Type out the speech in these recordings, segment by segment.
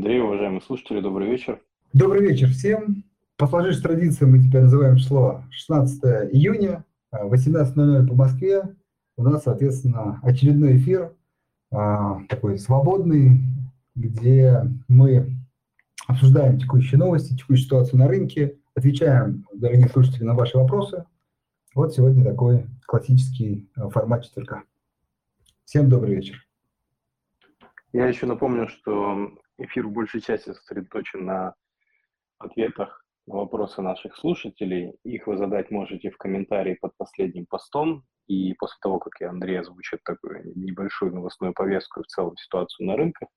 Андрей, уважаемые слушатели, добрый вечер. Добрый вечер всем. По сложившейся традиции мы теперь называем число 16 июня, 18.00 по Москве. У нас, соответственно, очередной эфир, а, такой свободный, где мы обсуждаем текущие новости, текущую ситуацию на рынке, отвечаем, дорогие слушатели, на ваши вопросы. Вот сегодня такой классический а, формат четверга. Всем добрый вечер. Я еще напомню, что эфир в большей части сосредоточен на ответах на вопросы наших слушателей. Их вы задать можете в комментарии под последним постом. И после того, как я, Андрей, озвучит такую небольшую новостную повестку и в целом ситуацию на рынках,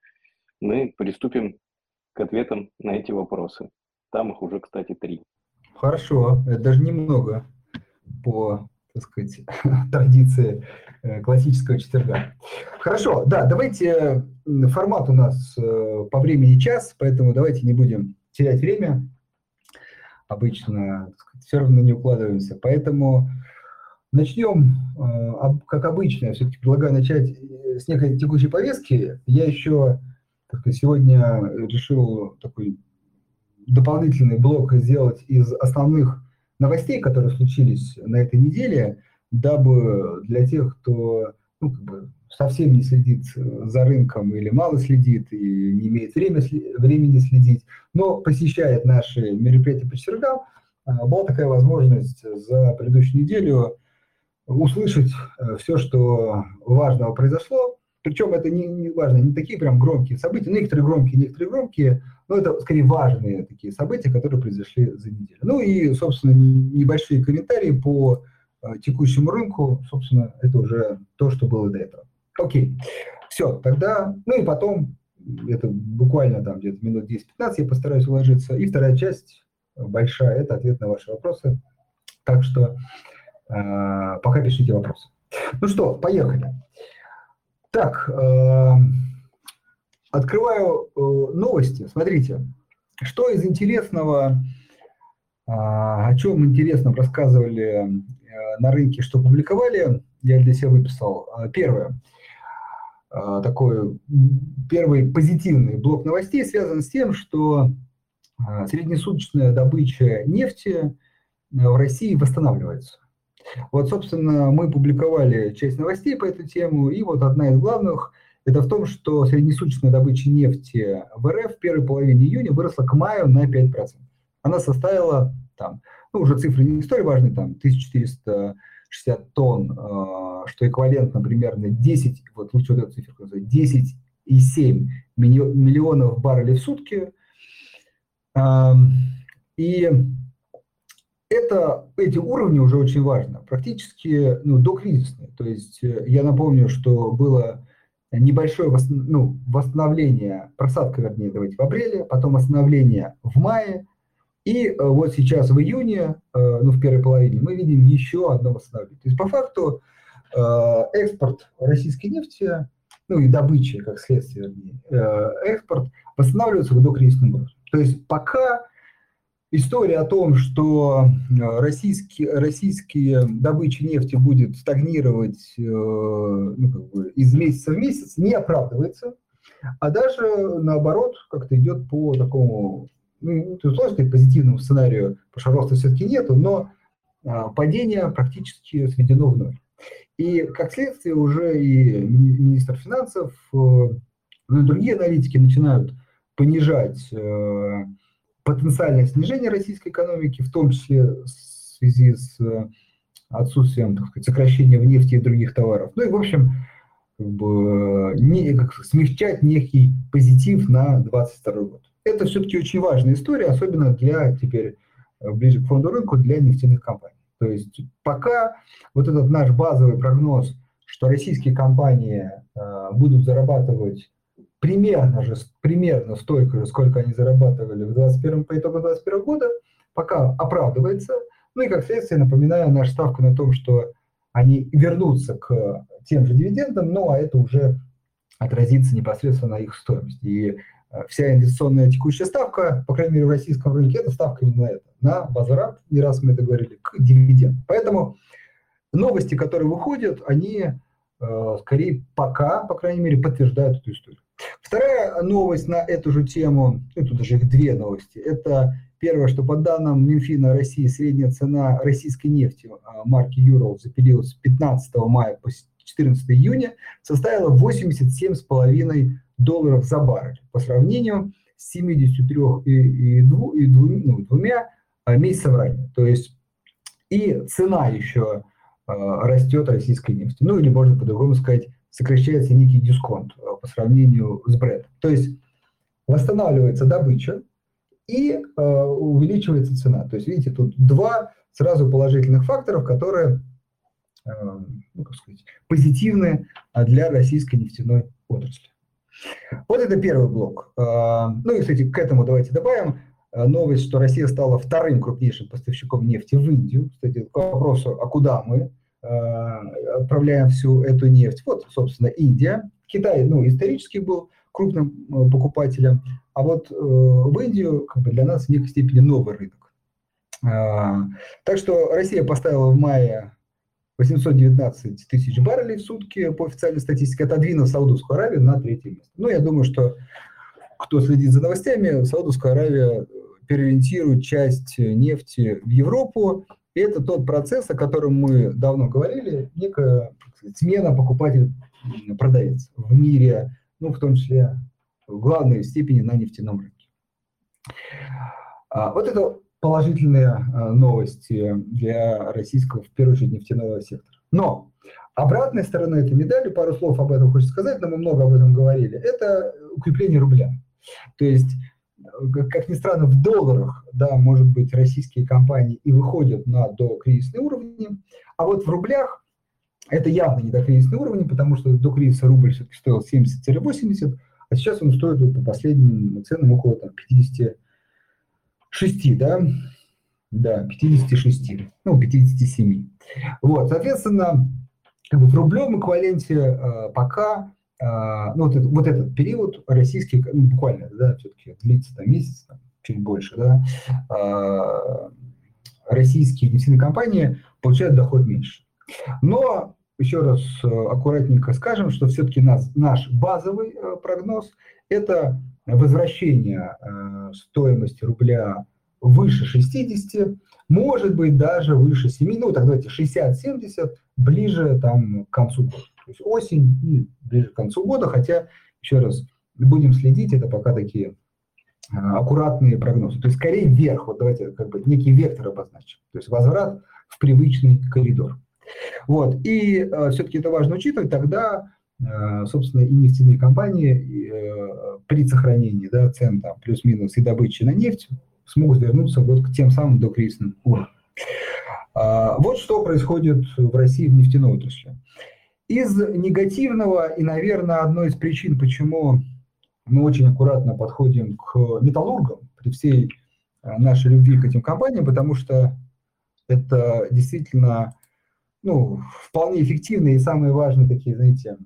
мы приступим к ответам на эти вопросы. Там их уже, кстати, три. Хорошо, это даже немного по так сказать, традиции э, классического четверга. Хорошо, да, давайте, формат у нас э, по времени час, поэтому давайте не будем терять время. Обычно сказать, все равно не укладываемся. Поэтому начнем, э, как обычно, я все-таки предлагаю начать с некой текущей повестки. Я еще сказать, сегодня решил такой дополнительный блок сделать из основных новостей, которые случились на этой неделе, дабы для тех, кто ну, как бы совсем не следит за рынком или мало следит и не имеет время, времени следить, но посещает наши мероприятия по четвергам, а, была такая возможность за предыдущую неделю услышать э, все, что важного произошло. Причем это не, не важно, не такие прям громкие события, некоторые громкие, некоторые громкие, но это скорее важные такие события, которые произошли за неделю. Ну и, собственно, небольшие комментарии по э, текущему рынку, собственно, это уже то, что было до этого. Окей, все, тогда, ну и потом, это буквально там где-то минут 10-15 я постараюсь уложиться. И вторая часть, большая, это ответ на ваши вопросы. Так что э, пока пишите вопросы. Ну что, поехали. Так, э, Открываю э, новости. Смотрите, что из интересного, а, о чем интересно рассказывали э, на рынке, что публиковали, я для себя выписал. Первое. Такой первый позитивный блок новостей связан с тем, что среднесуточная добыча нефти в России восстанавливается. Вот, собственно, мы публиковали часть новостей по этой тему, и вот одна из главных – это в том, что среднесуточная добыча нефти в РФ в первой половине июня выросла к маю на 5%. Она составила, там, ну, уже цифры не столь важны, там, 1460 тонн, э, что эквивалентно примерно 10, вот лучше вот эту цифру назвать, 10,7 миллионов баррелей в сутки. И это, эти уровни уже очень важно, практически ну, докризисные. То есть э, я напомню, что было небольшое ну, восстановление, просадка, вернее, давайте в апреле, потом восстановление в мае, и э, вот сейчас в июне, э, ну, в первой половине, мы видим еще одно восстановление. То есть, по факту, экспорт российской нефти, ну, и добыча, как следствие, вернее, экспорт восстанавливается в докризисном уровне. То есть, пока история о том, что э, российские, российские добыча нефти будет стагнировать э, ну, как бы из месяца в месяц, не оправдывается, а даже наоборот как-то идет по такому, ну, сложно сказать, позитивному сценарию, потому что роста все-таки нету, но а, падение практически сведено в ноль. И как следствие уже и министр финансов, э, ну и другие аналитики начинают понижать потенциальное снижение российской экономики, в том числе в связи с э, отсутствием, так сказать, сокращения в нефти и других товаров. Ну и, в общем, как бы, не, как, смягчать некий позитив на 2022 год. Это все-таки очень важная история, особенно для теперь э, ближе к фонду рынку, для нефтяных компаний. То есть пока вот этот наш базовый прогноз, что российские компании э, будут зарабатывать примерно же, примерно столько же, сколько они зарабатывали в 21 по итогу 2021 года, пока оправдывается. Ну и как следствие, напоминаю, наша ставка на том, что они вернутся к тем же дивидендам, ну а это уже отразится непосредственно на их стоимости. И э, вся инвестиционная текущая ставка, по крайней мере в российском рынке, это ставка именно на это, на возврат, не раз мы это говорили, к дивидендам. Поэтому новости, которые выходят, они э, скорее пока, по крайней мере, подтверждают эту историю. Вторая новость на эту же тему, ну, тут даже их две новости, это первое, что по данным Минфина России средняя цена российской нефти а, марки Юрал за период с 15 мая по 14 июня составила 87,5 долларов за баррель по сравнению с 73,2 и, ну, двумя а, месяцев ранее. То есть и цена еще э, растет российской нефти. Ну или можно по-другому сказать, сокращается некий дисконт э, по сравнению с бредом. То есть восстанавливается добыча и э, увеличивается цена. То есть, видите, тут два сразу положительных факторов, которые э, ну, как сказать, позитивны для российской нефтяной отрасли. Вот это первый блок. Э, ну и, кстати, к этому давайте добавим новость, что Россия стала вторым крупнейшим поставщиком нефти в Индию. Кстати, к вопросу, а куда мы? Э, отправляем всю эту нефть. Вот, собственно, Индия. Китай, ну, исторически был крупным э, покупателем, а вот э, в Индию как бы для нас в некой степени новый рынок. Так что Россия поставила в мае 819 тысяч баррелей в сутки по официальной статистике, отодвинув Саудовскую Аравию на третье место. Ну, я думаю, что кто следит за новостями, Саудовская Аравия переориентирует часть нефти в Европу, и это тот процесс, о котором мы давно говорили, некая смена покупатель-продавец в мире, ну, в том числе в главной степени на нефтяном рынке. А, вот это положительные а, новости для российского, в первую очередь, нефтяного сектора. Но обратная сторона этой медали, пару слов об этом хочется сказать, но мы много об этом говорили, это укрепление рубля. То есть как ни странно, в долларах, да, может быть, российские компании и выходят на докризисные уровни, а вот в рублях это явно не докризисные уровни, потому что до кризиса рубль все-таки стоил 70-80, а сейчас он стоит вот, по последним ценам около там, 56, да, да, 56, ну, 57. Вот, соответственно, как бы в рублевом эквиваленте э, пока ну, вот, это, вот этот период российский, ну, буквально, да, все-таки длится там месяц, там, чуть больше, да, а, российские нефтяные компании получают доход меньше. Но еще раз э, аккуратненько скажем, что все-таки нас, наш базовый э, прогноз – это возвращение э, стоимости рубля выше 60, может быть даже выше 7, ну так давайте 60-70, ближе там к концу года. То есть осень и ближе к концу года, хотя, еще раз, будем следить, это пока такие а, аккуратные прогнозы. То есть скорее вверх, вот давайте как бы некий вектор обозначим. То есть возврат в привычный коридор. Вот. И э, все-таки это важно учитывать, тогда, э, собственно, и нефтяные компании э, при сохранении да, цен там, плюс-минус и добычи на нефть смогут вернуться вот к тем самым докризисным уровням. А, вот что происходит в России в нефтяной отрасли. Из негативного, и, наверное, одной из причин, почему мы очень аккуратно подходим к металлургам при всей э, нашей любви к этим компаниям, потому что это действительно ну, вполне эффективные и самые важные такие, знаете,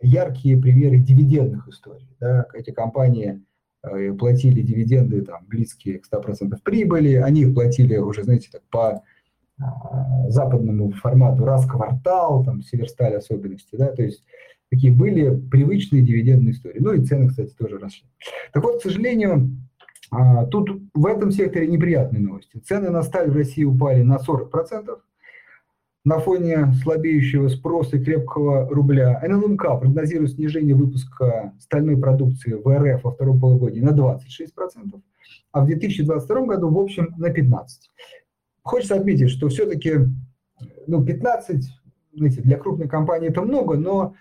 яркие примеры дивидендных историй. Да? Эти компании э, платили дивиденды там, близкие к 100% прибыли, они их платили уже, знаете, так, по западному формату раз в квартал, там, Северсталь особенности, да, то есть такие были привычные дивидендные истории. Ну и цены, кстати, тоже росли. Так вот, к сожалению, а, тут в этом секторе неприятные новости. Цены на сталь в России упали на 40%. На фоне слабеющего спроса и крепкого рубля НЛМК прогнозирует снижение выпуска стальной продукции в РФ во втором полугодии на 26%, а в 2022 году, в общем, на 15%. Хочется отметить, что все-таки ну, 15, знаете, для крупной компании это много, но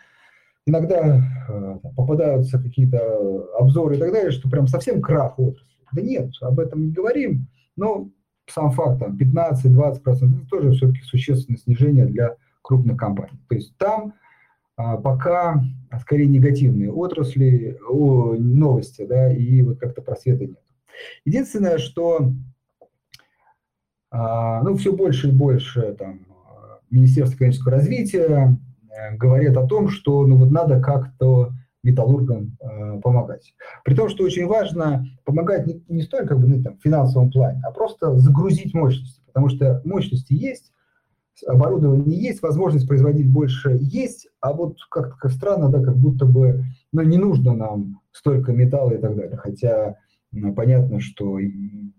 иногда э, попадаются какие-то обзоры и так далее, что прям совсем крах отрасли. Да нет, об этом не говорим, но сам факт, там 15-20%, это тоже все-таки существенное снижение для крупных компаний. То есть там а, пока скорее негативные отрасли, о, новости, да, и вот как-то просвета нет. Единственное, что ну, все больше и больше там, Министерство экономического развития э, говорит о том, что ну, вот надо как-то металлургам э, помогать. При том, что очень важно помогать не, не столько как бы, ну, там, в финансовом плане, а просто загрузить мощности, потому что мощности есть, оборудование есть, возможность производить больше есть, а вот как-то странно, да, как будто бы ну, не нужно нам столько металла и так далее. Хотя ну, понятно, что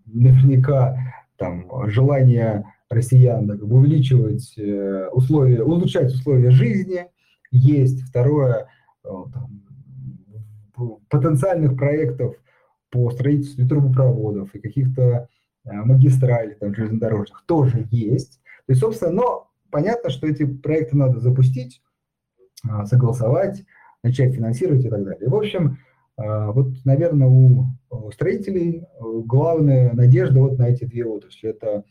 наверняка там желание россиян да, как бы увеличивать э, условия, улучшать условия жизни есть. Второе, э, там, потенциальных проектов по строительству трубопроводов и каких-то э, магистралей там, железнодорожных тоже есть. То есть, собственно, но понятно, что эти проекты надо запустить, а, согласовать, начать финансировать и так далее. В общем, а, вот, наверное, у строителей главная надежда вот на эти две отрасли. Это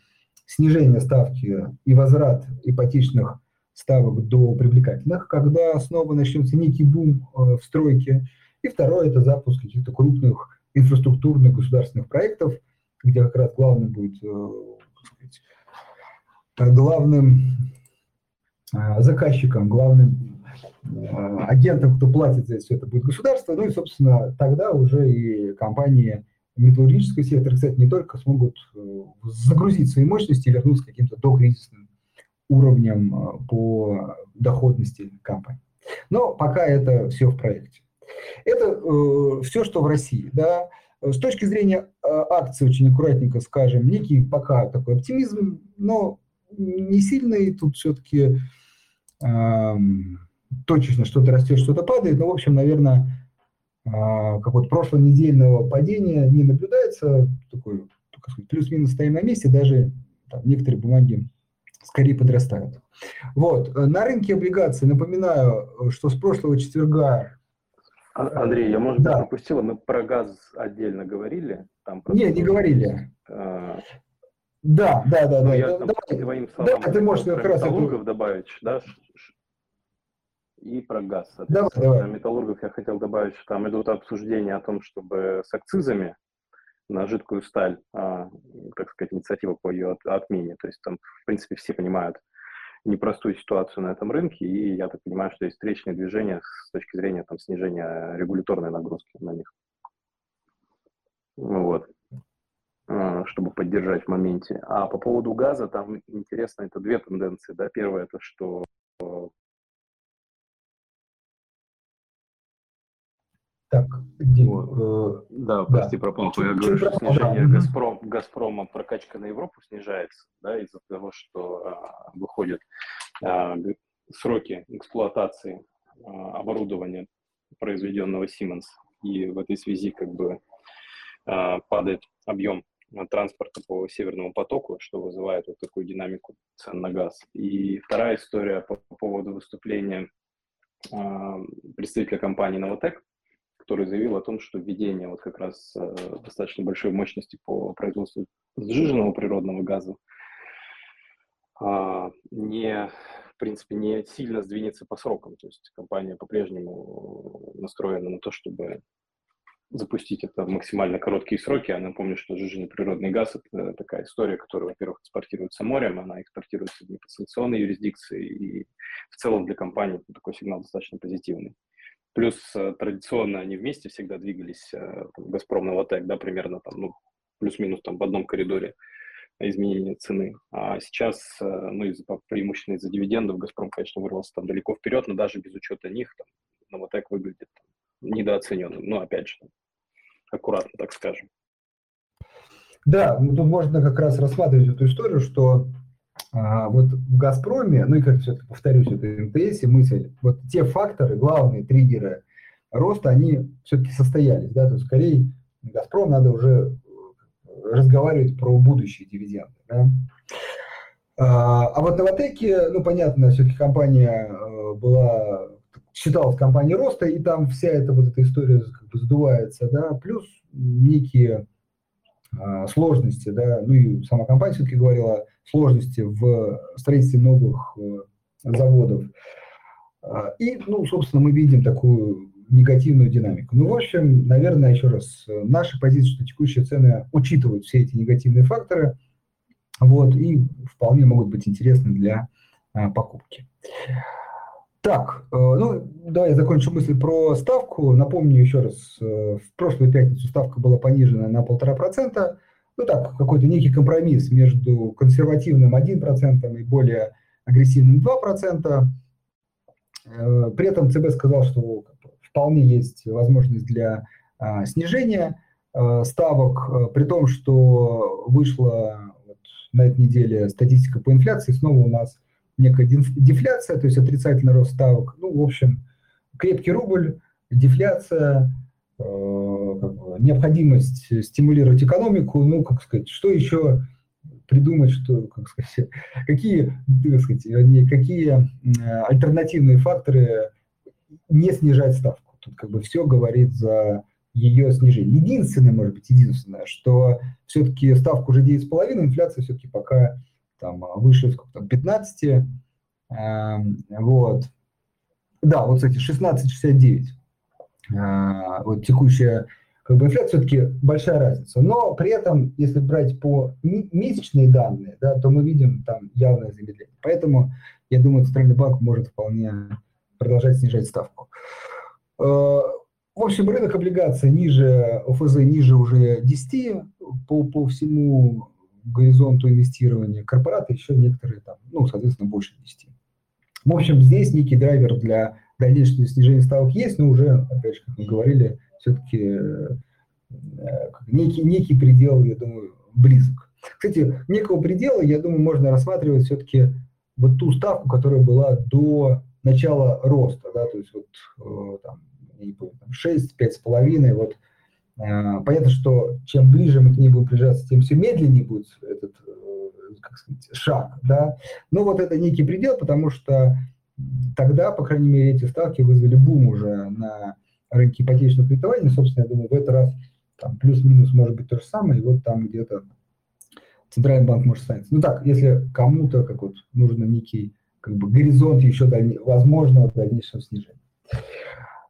снижение ставки и возврат ипотечных ставок до привлекательных, когда снова начнется некий бум э, в стройке. И второе – это запуск каких-то крупных инфраструктурных государственных проектов, где как раз главным будет, э, сказать, э, главным заказчиком, главным агентом, кто платит за все это будет государство, ну и, собственно, тогда уже и компании металлургического сектора, кстати, не только смогут загрузить свои мощности и вернуться к каким-то докризисным уровнем э, по доходности компании. Но пока это все в проекте. Это э, все, что в России. Да. С точки зрения э, акций, очень аккуратненько скажем, некий пока такой оптимизм, но не сильный, тут все-таки э, точечно что-то растет, что-то падает, но, в общем, наверное, э, какого-то прошлонедельного падения не наблюдается, такой, плюс-минус стоим на месте, даже там, некоторые бумаги скорее подрастают. Вот. На рынке облигаций, напоминаю, что с прошлого четверга... А, Андрей, я, может быть, да. пропустила, мы про газ отдельно говорили? Там Нет, не говорили. А... Да, да, да. Ну, да, я да, там, словам да, ты можешь как раз это... добавить, да, и про газ. Давай, давай. На металлургов я хотел добавить, что там идут обсуждения о том, чтобы с акцизами на жидкую сталь, а, так сказать, инициатива по ее от, отмене. То есть там, в принципе, все понимают непростую ситуацию на этом рынке, и я так понимаю, что есть встречные движения с точки зрения там, снижения регуляторной нагрузки на них. Ну вот а, чтобы поддержать в моменте. А по поводу газа, там интересно, это две тенденции. Да? Первое, это что Так? Вот. Э, да, прости, да. пропал. Я говорю, что снижение Газпром, Газпрома, прокачка на Европу снижается, да, из-за того, что а, выходят а, сроки эксплуатации а, оборудования, произведенного Siemens, и в этой связи как бы а, падает объем транспорта по Северному потоку, что вызывает вот такую динамику цен на газ. И вторая история по, по поводу выступления а, представителя компании Новотек, который заявил о том, что введение вот как раз э, достаточно большой мощности по производству сжиженного природного газа э, не, в принципе, не сильно сдвинется по срокам. То есть компания по-прежнему настроена на то, чтобы запустить это в максимально короткие сроки. Я напомню, что сжиженный природный газ – это такая история, которая, во-первых, экспортируется морем, она экспортируется в неподсанкционной юрисдикции, и в целом для компании такой сигнал достаточно позитивный. Плюс э, традиционно они вместе всегда двигались, э, Газпром, Новотек, да, примерно там, ну, плюс-минус там в одном коридоре изменения цены. А сейчас, э, ну, из-за преимущественно из-за дивидендов, Газпром, конечно, вырвался там далеко вперед, но даже без учета них, там, Новотек выглядит там, недооцененным. Ну, опять же, аккуратно, так скажем. Да, ну, тут можно как раз рассматривать эту историю, что а, вот в «Газпроме», ну и как все-таки повторюсь, это МТС и мысль, вот те факторы, главные триггеры роста, они все-таки состоялись, да, то есть скорее «Газпром» надо уже разговаривать про будущие дивиденды, да. А, а вот Новотеки, ну, понятно, все-таки компания э, была, считалась компанией роста, и там вся эта вот эта история как бы сдувается, да, плюс некие сложности, да, ну и сама компания все-таки говорила сложности в строительстве новых э, заводов. А, и, ну, собственно, мы видим такую негативную динамику. Ну, в общем, наверное, еще раз, наша позиция, что текущие цены учитывают все эти негативные факторы, вот, и вполне могут быть интересны для а, покупки. Так, э, ну, давай закончу мысль про ставку. Напомню еще раз, э, в прошлую пятницу ставка была понижена на полтора процента. Ну так, какой-то некий компромисс между консервативным 1% и более агрессивным 2%. Э, при этом ЦБ сказал, что вполне есть возможность для а, снижения ставок, при том, что вышла вот на этой неделе статистика по инфляции, снова у нас некая дефляция, то есть отрицательный рост ставок. Ну, в общем, крепкий рубль, дефляция, э, необходимость стимулировать экономику, ну, как сказать, что еще придумать, что, как сказать, какие, так сказать, какие альтернативные факторы не снижать ставку. Тут как бы все говорит за ее снижение. Единственное, может быть, единственное, что все-таки ставка уже 9,5, инфляция все-таки пока там выше сколько там, 15, э, эм, вот. Да, вот, кстати, 16,69. Э, вот текущая как бы инфляция все-таки большая разница. Но при этом, если брать по месячные данные, да, то мы видим там явное замедление. Поэтому, я думаю, Центральный банк может вполне продолжать снижать ставку. Э, в общем, рынок облигаций ниже ОФЗ, ниже уже 10 по, по всему горизонту инвестирования. Корпораты еще некоторые там, ну, соответственно, больше 10. В общем, здесь некий драйвер для дальнейшего снижения ставок есть, но уже, опять же, как мы говорили, все-таки э, некий, некий предел, я думаю, близок. Кстати, некого предела, я думаю, можно рассматривать все-таки вот ту ставку, которая была до начала роста, да, то есть вот э, там, не помню, там 6, 5,5, вот э, понятно, что чем ближе мы к ней будем приближаться, тем все медленнее будет этот, как сказать, шаг, да, но вот это некий предел, потому что тогда, по крайней мере, эти ставки вызвали бум уже на рынке ипотечного кредитования. Собственно, я думаю, в этот раз там плюс-минус может быть то же самое, и вот там где-то Центральный банк может становиться. Ну так, если кому-то как вот нужно некий как бы горизонт еще дальне, возможного дальнейшего снижения.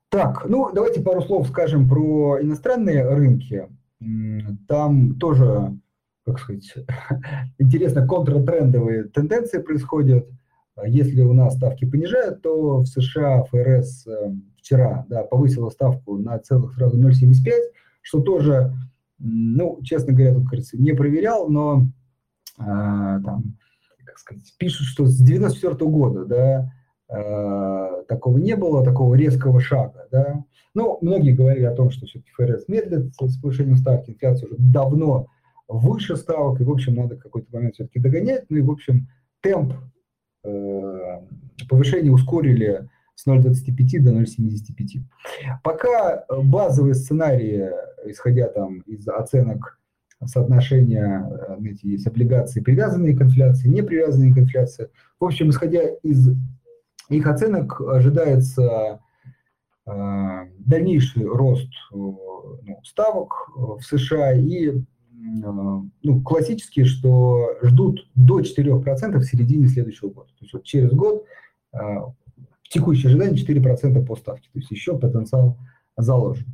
Так, ну давайте пару слов скажем про иностранные рынки. Там тоже, как сказать, интересно, контртрендовые тенденции происходят. Если у нас ставки понижают, то в США ФРС э, вчера да, повысила ставку на целых сразу 0,75, что тоже, ну, честно говоря, тут, кажется, не проверял, но а, там, как сказать, пишут, что с 94 -го года, да, такого не было, такого резкого шага, да. Ну, многие говорили о том, что все-таки ФРС медлит с повышением ставки, инфляция уже давно выше ставок, и, в общем, надо какой-то момент все-таки догонять, ну и, в общем, темп э, повышения ускорили с 0,25 до 0,75. Пока э, базовые сценарии, исходя там из оценок соотношения, э, знаете, есть облигации, привязанные к инфляции, не привязанные к инфляции. В общем, исходя из их оценок, ожидается э, дальнейший рост э, ну, ставок в США и э, ну, классические, что ждут до 4% в середине следующего года. То есть вот через год э, текущее ожидание 4% по ставке, то есть еще потенциал заложен.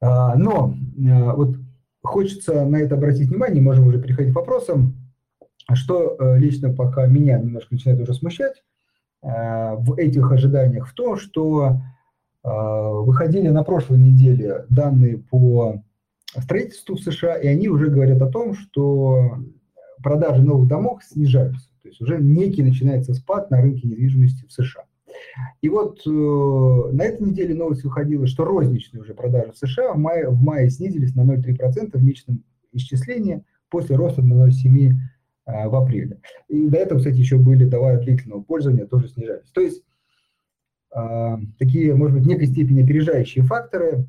А, но вот хочется на это обратить внимание, можем уже переходить к вопросам, что э, лично пока меня немножко начинает уже смущать в этих ожиданиях, в том, что выходили на прошлой неделе данные по строительству в США, и они уже говорят о том, что продажи новых домов снижаются. То есть уже некий начинается спад на рынке недвижимости в США. И вот э, на этой неделе новость выходила, что розничные уже продажи в США в мае, в мае снизились на 0,3% в месячном исчислении после роста на 0,7% э, в апреле. И до этого, кстати, еще были товары длительного пользования, тоже снижались. То есть э, такие, может быть, в некой степени опережающие факторы,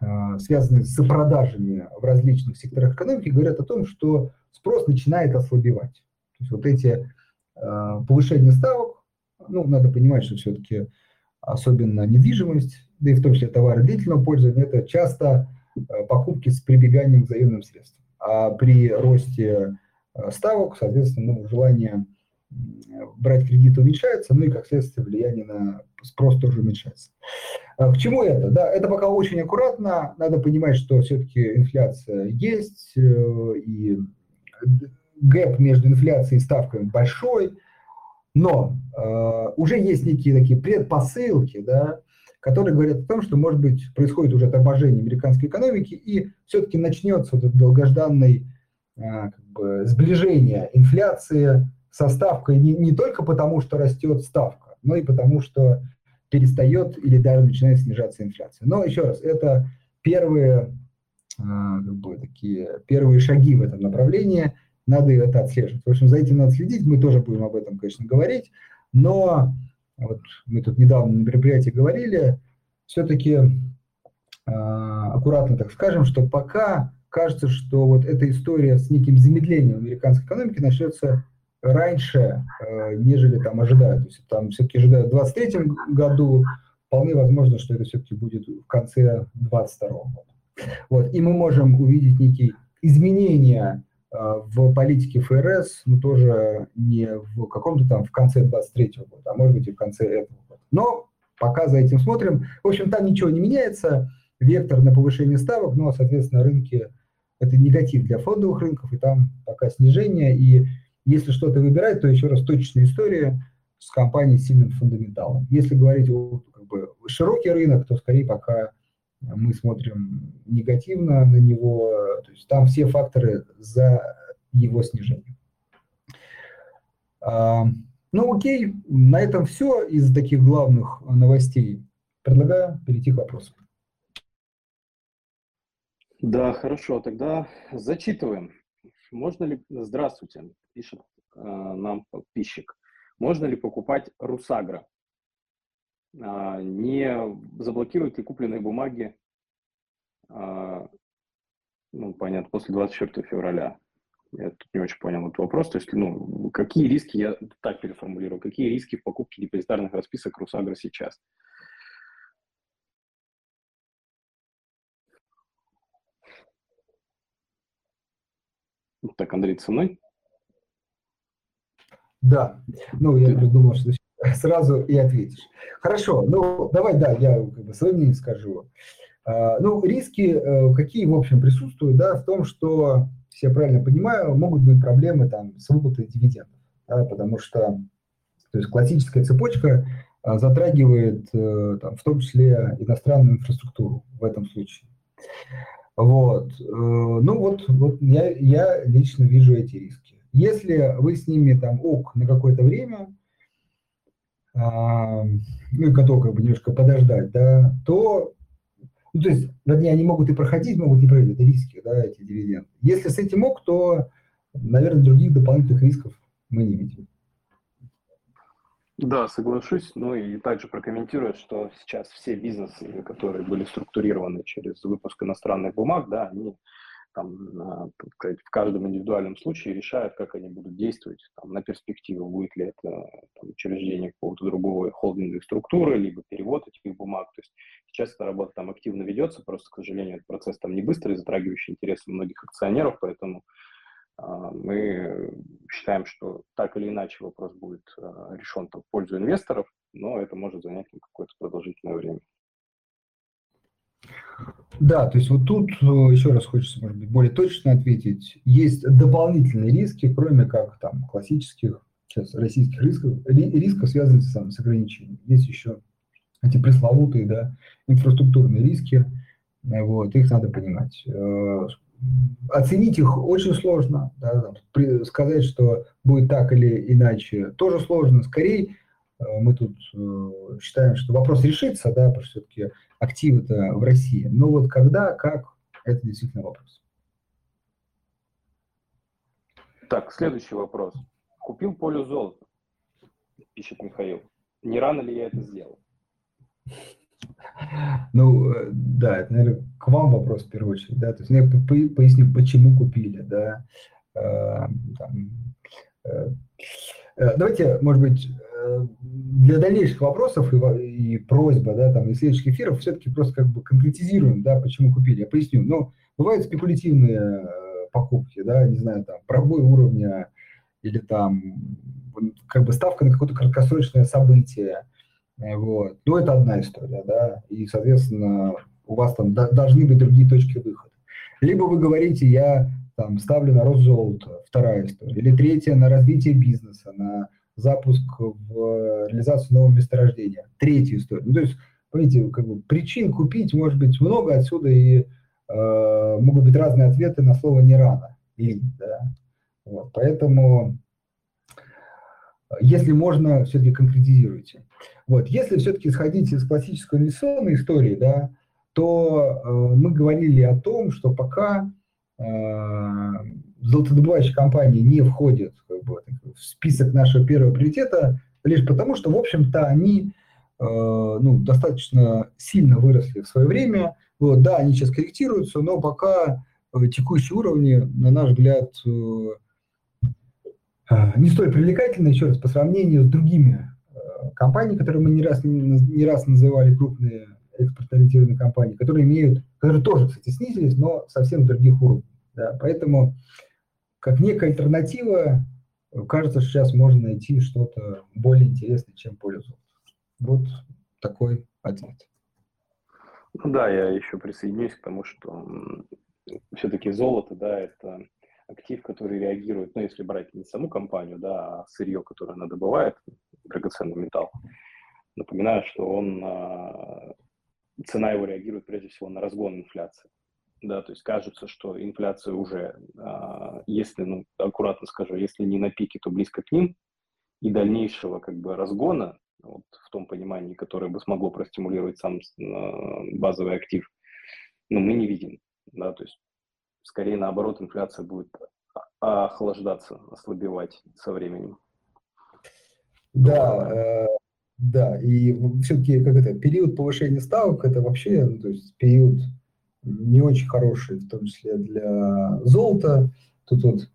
э, связанные с продажами в различных секторах экономики, говорят о том, что спрос начинает ослабевать. То есть вот эти повышения ставок, ну, надо понимать, что все-таки особенно недвижимость, да и в том числе товары длительного пользования, это часто покупки с прибеганием к заемным средствам. А при росте ставок, соответственно, ну, желание брать кредиты уменьшается, ну и, как следствие, влияние на спрос тоже уменьшается. А к чему это? Да, это пока очень аккуратно. Надо понимать, что все-таки инфляция есть, и гэп между инфляцией и ставками большой, но э, уже есть некие такие предпосылки, да, которые говорят о том, что, может быть, происходит уже торможение американской экономики, и все-таки начнется вот это долгожданное э, как бы, сближение инфляции со ставкой не, не только потому, что растет ставка, но и потому, что перестает или даже начинает снижаться инфляция. Но еще раз, это первые, а, как бы, такие, первые шаги в этом направлении, надо это отслеживать. В общем, за этим надо следить, мы тоже будем об этом, конечно, говорить, но вот мы тут недавно на мероприятии говорили, все-таки а, аккуратно так скажем, что пока кажется, что вот эта история с неким замедлением американской экономики начнется раньше, э, нежели там ожидают. То есть там все-таки ожидают в 2023 году, вполне возможно, что это все-таки будет в конце 2022 года. Вот. И мы можем увидеть некие изменения э, в политике ФРС, ну, тоже не в каком-то там в конце 23 года, а может быть и в конце этого года. Но пока за этим смотрим. В общем, там ничего не меняется, вектор на повышение ставок, но, соответственно, рынки это негатив для фондовых рынков, и там пока снижение, и если что-то выбирать, то еще раз точечная история с компанией с сильным фундаменталом. Если говорить о как бы, широкий рынок, то скорее пока мы смотрим негативно на него, то есть там все факторы за его снижение. А, ну окей, на этом все из таких главных новостей. Предлагаю перейти к вопросам. Да, хорошо, тогда зачитываем. Можно ли, здравствуйте, пишет э, нам подписчик, можно ли покупать Русагра? Э, не заблокируют ли купленные бумаги, э, ну, понятно, после 24 февраля? Я тут не очень понял этот вопрос. То есть, ну, какие риски, я так переформулирую, какие риски в покупке депозитарных расписок Русагра сейчас? Так, Андрей, со мной? Да, ну я Ты... думал, что сразу и ответишь. Хорошо, ну давай, да, я как бы свое мнение скажу. А, ну, риски э, какие, в общем, присутствуют, да, в том, что, если я правильно понимаю, могут быть проблемы там с выплатой дивидендов, да, потому что, то есть классическая цепочка а, затрагивает э, там, в том числе иностранную инфраструктуру в этом случае. Вот. Э, ну вот, вот я, я лично вижу эти риски. Если вы с ними там ок на какое-то время, а, ну и готов как бы немножко подождать, да, то, ну, то есть, вернее, они могут и проходить, могут не проходить, это риски, да, эти дивиденды. Если с этим ок, то, наверное, других дополнительных рисков мы не видим. Да, соглашусь. Ну и также прокомментирую, что сейчас все бизнесы, которые были структурированы через выпуск иностранных бумаг, да, они там, сказать, в каждом индивидуальном случае решают, как они будут действовать там, на перспективу, будет ли это там, учреждение какого-то другого холдинговой структуры, либо перевод этих бумаг. То есть сейчас эта работа там активно ведется, просто, к сожалению, этот процесс там не быстрый, затрагивающий интересы многих акционеров, поэтому а, мы считаем, что так или иначе вопрос будет а, решен в пользу инвесторов, но это может занять какое-то продолжительное время. Да, то есть вот тут э, еще раз хочется, может быть, более точно ответить. Есть дополнительные риски, кроме как там классических сейчас российских рисков, рисков связанных с, с ограничением. Есть еще эти пресловутые, да, инфраструктурные риски, вот, их надо понимать. Оценить их очень сложно. Да, сказать, что будет так или иначе, тоже сложно. Скорее, э, мы тут э, считаем, что вопрос решится, да, потому что все-таки активы-то в России. Но вот когда, как, это действительно вопрос. Так, следующий вопрос. Купил поле золота, пишет Михаил. Не рано ли я это сделал? Ну, э, да, это, наверное, к вам вопрос в первую очередь, да, то есть я поясню, почему купили, да, э, э, Давайте, может быть, для дальнейших вопросов и, и просьба, да, там, и следующих эфиров все-таки просто как бы конкретизируем, да, почему купили. Я поясню. Ну, бывают спекулятивные покупки, да, не знаю, там, пробой уровня или там, как бы ставка на какое-то краткосрочное событие, вот. Ну, это одна история, да, и, соответственно, у вас там должны быть другие точки выхода. Либо вы говорите, я там ставлю на рост золота, вторая история, или третья на развитие бизнеса, на запуск в реализацию нового месторождения, третья история. Ну, то есть, понимаете, как бы причин купить может быть много, отсюда и э, могут быть разные ответы на слово «не рано» или, да. Вот, поэтому Если можно, все-таки конкретизируйте. Вот, если все-таки исходить из классической инвестиционной истории, да, то э, мы говорили о том, что пока э, золотодобывающие компании не входят как бы, в список нашего первого приоритета, лишь потому, что, в общем-то, они э, ну, достаточно сильно выросли в свое время. Вот, да, они сейчас корректируются, но пока э, текущие уровни, на наш взгляд, э, э не столь привлекательны, еще раз, по сравнению с другими компаниями, которые мы не раз, не раз называли крупные экспортно-ориентированные компании, которые имеют, которые тоже, кстати, снизились, но совсем других уровней. Да? Поэтому как некая альтернатива, кажется, что сейчас можно найти что-то более интересное, чем пользоваться. Вот такой ответ. Ну да, я еще присоединюсь к тому, что все-таки золото, да, это актив, который реагирует, ну, если брать не саму компанию, да, а сырье, которое она добывает, драгоценный металл. Напоминаю, что он а, цена его реагирует прежде всего на разгон инфляции. Да, то есть кажется, что инфляция уже, а, если, ну, аккуратно скажу, если не на пике, то близко к ним, и дальнейшего как бы разгона, вот, в том понимании, которое бы смогло простимулировать сам а, базовый актив, ну, мы не видим. Да, то есть скорее наоборот инфляция будет охлаждаться, ослабевать со временем. Да, э, да, и все-таки как это, период повышения ставок, это вообще, ну, то есть период не очень хороший, в том числе для золота. Тут вот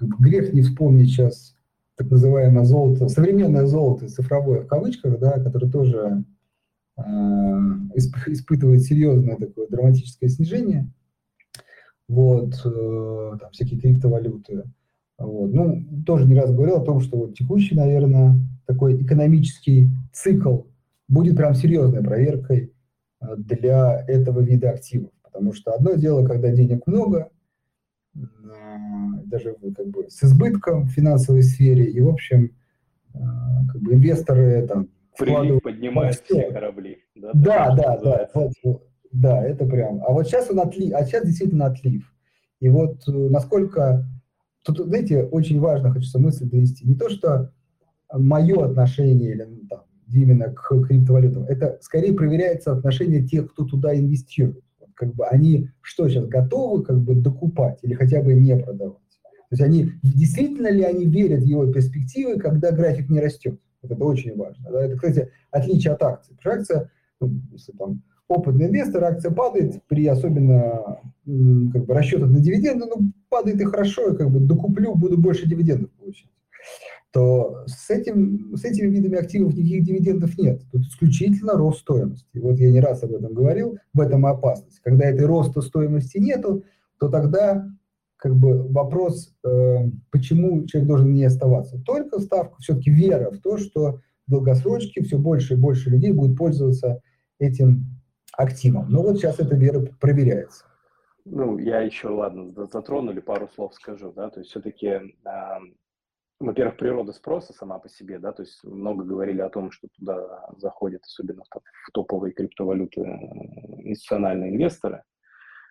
грех не вспомнить сейчас так называемое золото, современное золото, цифровое в кавычках, да, которое тоже э, испытывает серьезное такое драматическое снижение. Вот, э, там всякие криптовалюты. Вот. Ну, тоже не раз говорил о том, что вот текущий, наверное, такой экономический цикл будет прям серьезной проверкой э, для этого вида активов. Потому что одно дело, когда денег много, э, даже как бы с избытком в финансовой сфере, и, в общем, как бы инвесторы там Прилив поднимает все корабли. Да, да, да, да, вот, да, это прям. А вот сейчас он отлив, а сейчас действительно отлив. И вот насколько, тут, знаете, очень важно, хочется мысль довести, не то, что мое отношение или, ну, там, именно к криптовалютам, это скорее проверяется отношение тех, кто туда инвестирует. Вот, как бы они что сейчас готовы как бы докупать или хотя бы не продавать? То есть они действительно ли они верят в его перспективы, когда график не растет? Вот это очень важно. Да? Это, кстати, отличие от акций. Потому акция, ну, если там опытный инвестор, акция падает при особенно как бы расчетах на дивиденды, ну, падает и хорошо, и как бы докуплю, буду больше дивидендов получать то с, этим, с этими видами активов никаких дивидендов нет. Тут исключительно рост стоимости. Вот я не раз об этом говорил, в этом и опасность. Когда этой роста стоимости нету, то тогда как бы вопрос, э, почему человек должен не оставаться. Только ставка, все-таки вера в то, что в долгосрочке все больше и больше людей будет пользоваться этим активом. Но вот сейчас эта вера проверяется. Ну, я еще, ладно, затронули, пару слов скажу, да, то есть все-таки во-первых, природа спроса сама по себе, да, то есть много говорили о том, что туда заходят, особенно в топовые криптовалюты, э, институциональные инвесторы,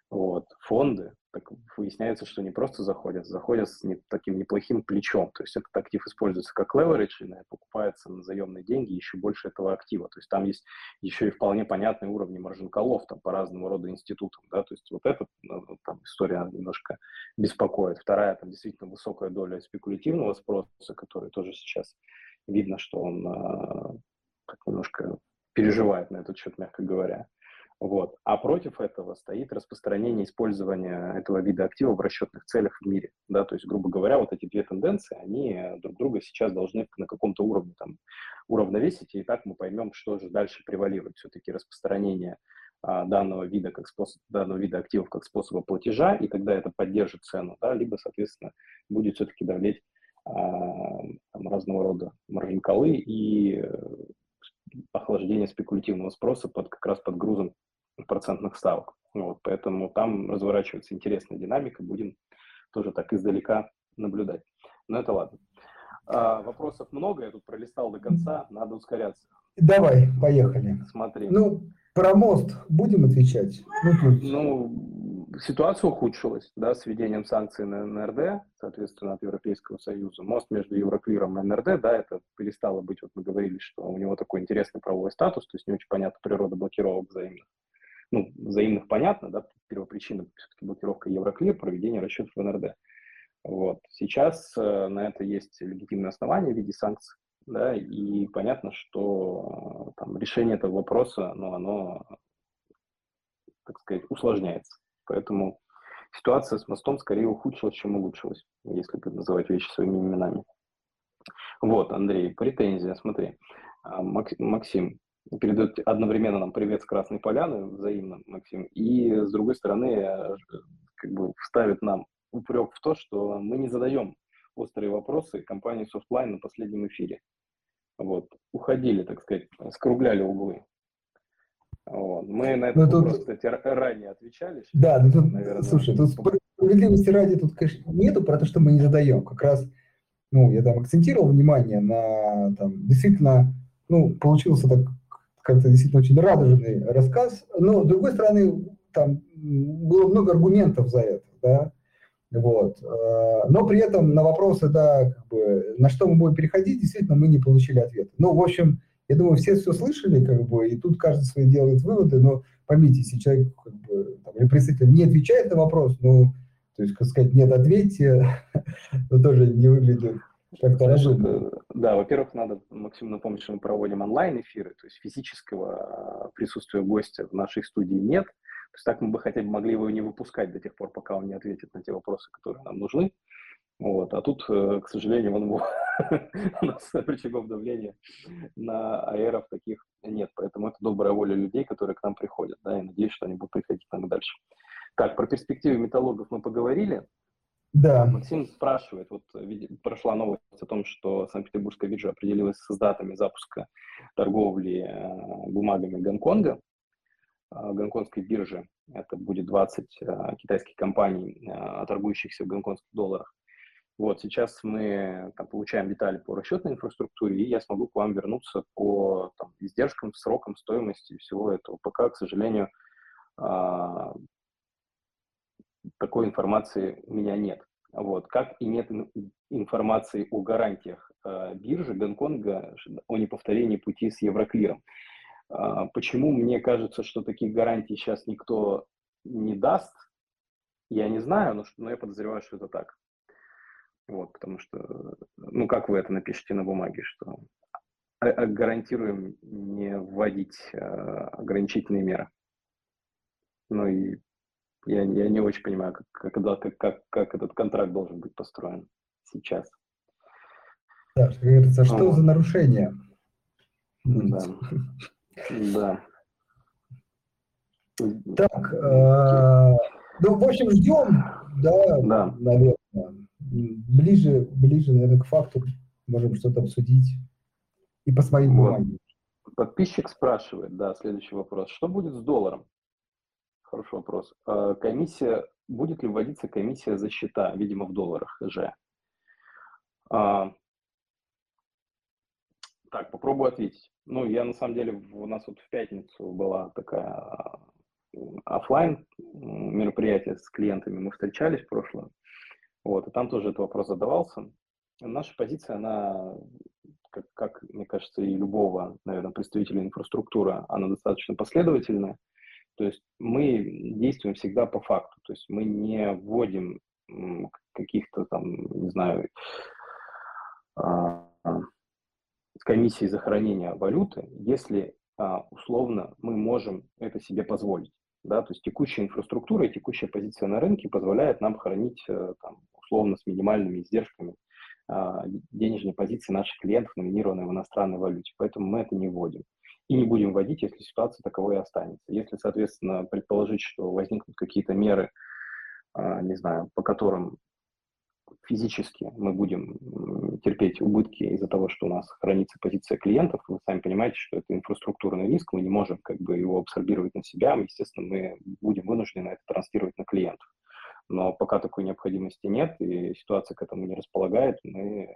вот, фонды, так выясняется, что не просто заходят, заходят с не, таким неплохим плечом. То есть этот актив используется как leverage, и покупается на заемные деньги еще больше этого актива. То есть там есть еще и вполне понятные уровни маржин-колов там, по разному роду институтам. Да? То есть вот эта ну, там, история немножко беспокоит. Вторая, там действительно высокая доля спекулятивного спроса, который тоже сейчас видно, что он э, немножко переживает на этот счет, мягко говоря. Вот. А против этого стоит распространение использования этого вида актива в расчетных целях в мире. Да? То есть, грубо говоря, вот эти две тенденции, они друг друга сейчас должны на каком-то уровне там, уравновесить, и так мы поймем, что же дальше превалирует. Все-таки распространение а, данного вида как способ, данного вида активов как способа платежа, и тогда это поддержит цену, да? либо, соответственно, будет все-таки давлеть а, там, разного рода маржин-колы и э, охлаждение спекулятивного спроса под, как раз под грузом процентных ставок. Вот, поэтому там разворачивается интересная динамика, будем тоже так издалека наблюдать. Но это ладно. А, вопросов много, я тут пролистал до конца, надо ускоряться. Давай, поехали. Смотри. Ну, про мост будем отвечать? Ну, ну ситуация ухудшилась, да, с введением санкций на НРД, соответственно, от Европейского Союза. Мост между Евроклиром и НРД, да, это перестало быть, вот мы говорили, что у него такой интересный правовой статус, то есть не очень понятна природа блокировок взаимных. Ну, взаимных понятно, да, первопричина все-таки блокировка Евроклир, проведение расчетов в НРД. Вот. Сейчас э, на это есть легитимное основание в виде санкций, да, и понятно, что э, там, решение этого вопроса, ну, оно, так сказать, усложняется. Поэтому ситуация с мостом скорее ухудшилась, чем улучшилась, если называть вещи своими именами. Вот, Андрей, претензия, смотри. А, Максим передает одновременно нам привет с Красной Поляны, взаимно, Максим, и с другой стороны как бы вставит нам упрек в то, что мы не задаем острые вопросы компании Softline на последнем эфире. Вот, уходили, так сказать, скругляли углы. Вот. Мы на ну, этот ну, вопрос, кстати, ранее отвечали. Да, ну тут, наверное, слушай, тут справедливости ради тут, конечно, нету про то, что мы не задаем. Как раз, ну, я там акцентировал внимание на, там, действительно, ну, получился так как-то действительно очень радужный рассказ, но, с другой стороны, там было много аргументов за это, да, вот. Э, но при этом на вопросы, да, как бы, на что мы будем переходить, действительно, мы не получили ответа. Ну, в общем, я думаю, все все слышали, как бы, и тут каждый свои делает выводы, но поймите, если человек, как бы, там, или представитель не отвечает на вопрос, ну, то есть, как сказать, нет, ответьте, но тоже не выглядит как-то разумно. Да, во-первых, надо, Максим, напомнить, что мы проводим онлайн-эфиры, то есть физического а, присутствия гостя в нашей студии нет. То есть так мы бы хотя бы могли его не выпускать до тех пор, пока он не ответит на те вопросы, которые нам нужны. Вот. А тут, э, к сожалению, он, у нас рычагов давления на аэров таких нет. Поэтому это добрая воля людей, которые к нам приходят. Да, и надеюсь, что они будут приходить к нам дальше. Так, про перспективы металлогов мы поговорили. Да. Максим спрашивает, вот прошла новость о том, что Санкт-Петербургская биржа определилась с датами запуска торговли э, бумагами Гонконга. Э, гонконгской биржи. Это будет 20 китайских компаний, торгующихся в гонконгских долларах. Вот, сейчас мы там, получаем детали по расчетной инфраструктуре, и я смогу к вам вернуться по там, издержкам, срокам, стоимости всего этого. Пока, к сожалению, такой информации у меня нет. Вот. Как и нет информации о гарантиях а, биржи Гонконга о неповторении пути с Евроклиром. А, почему мне кажется, что таких гарантий сейчас никто не даст, я не знаю, но, но я подозреваю, что это так. Вот, потому что, ну, как вы это напишите на бумаге, что гарантируем не вводить э, ограничительные меры. Ну и я, я не очень понимаю, как, как, как, как, этот контракт должен быть построен сейчас. Да, как говорится, что вот. за нарушение? Да. Да. Так, э, ну, в общем, ждем, да, да. наверное ближе, ближе, наверное, к факту можем что-то обсудить и посмотреть вот. Подписчик спрашивает, да, следующий вопрос. Что будет с долларом? Хороший вопрос. А, комиссия, будет ли вводиться комиссия за счета, видимо, в долларах же? А, так, попробую ответить. Ну, я на самом деле, у нас вот в пятницу была такая офлайн мероприятие с клиентами, мы встречались в прошлое. Вот, и там тоже этот вопрос задавался. Наша позиция, она, как, как мне кажется, и любого, наверное, представителя инфраструктуры, она достаточно последовательная. То есть мы действуем всегда по факту. То есть мы не вводим каких-то там, не знаю, а, комиссии за хранение валюты, если а, условно мы можем это себе позволить. Да, то есть текущая инфраструктура и текущая позиция на рынке позволяет нам хранить э, там, условно с минимальными издержками а, денежной позиции наших клиентов, номинированной в иностранной валюте. Поэтому мы это не вводим. И не будем вводить, если ситуация таковой и останется. Если, соответственно, предположить, что возникнут какие-то меры, а, не знаю, по которым физически мы будем терпеть убытки из-за того, что у нас хранится позиция клиентов, вы сами понимаете, что это инфраструктурный риск, мы не можем как бы его абсорбировать на себя, естественно, мы будем вынуждены это транслировать на клиентов. Но пока такой необходимости нет, и ситуация к этому не располагает, мы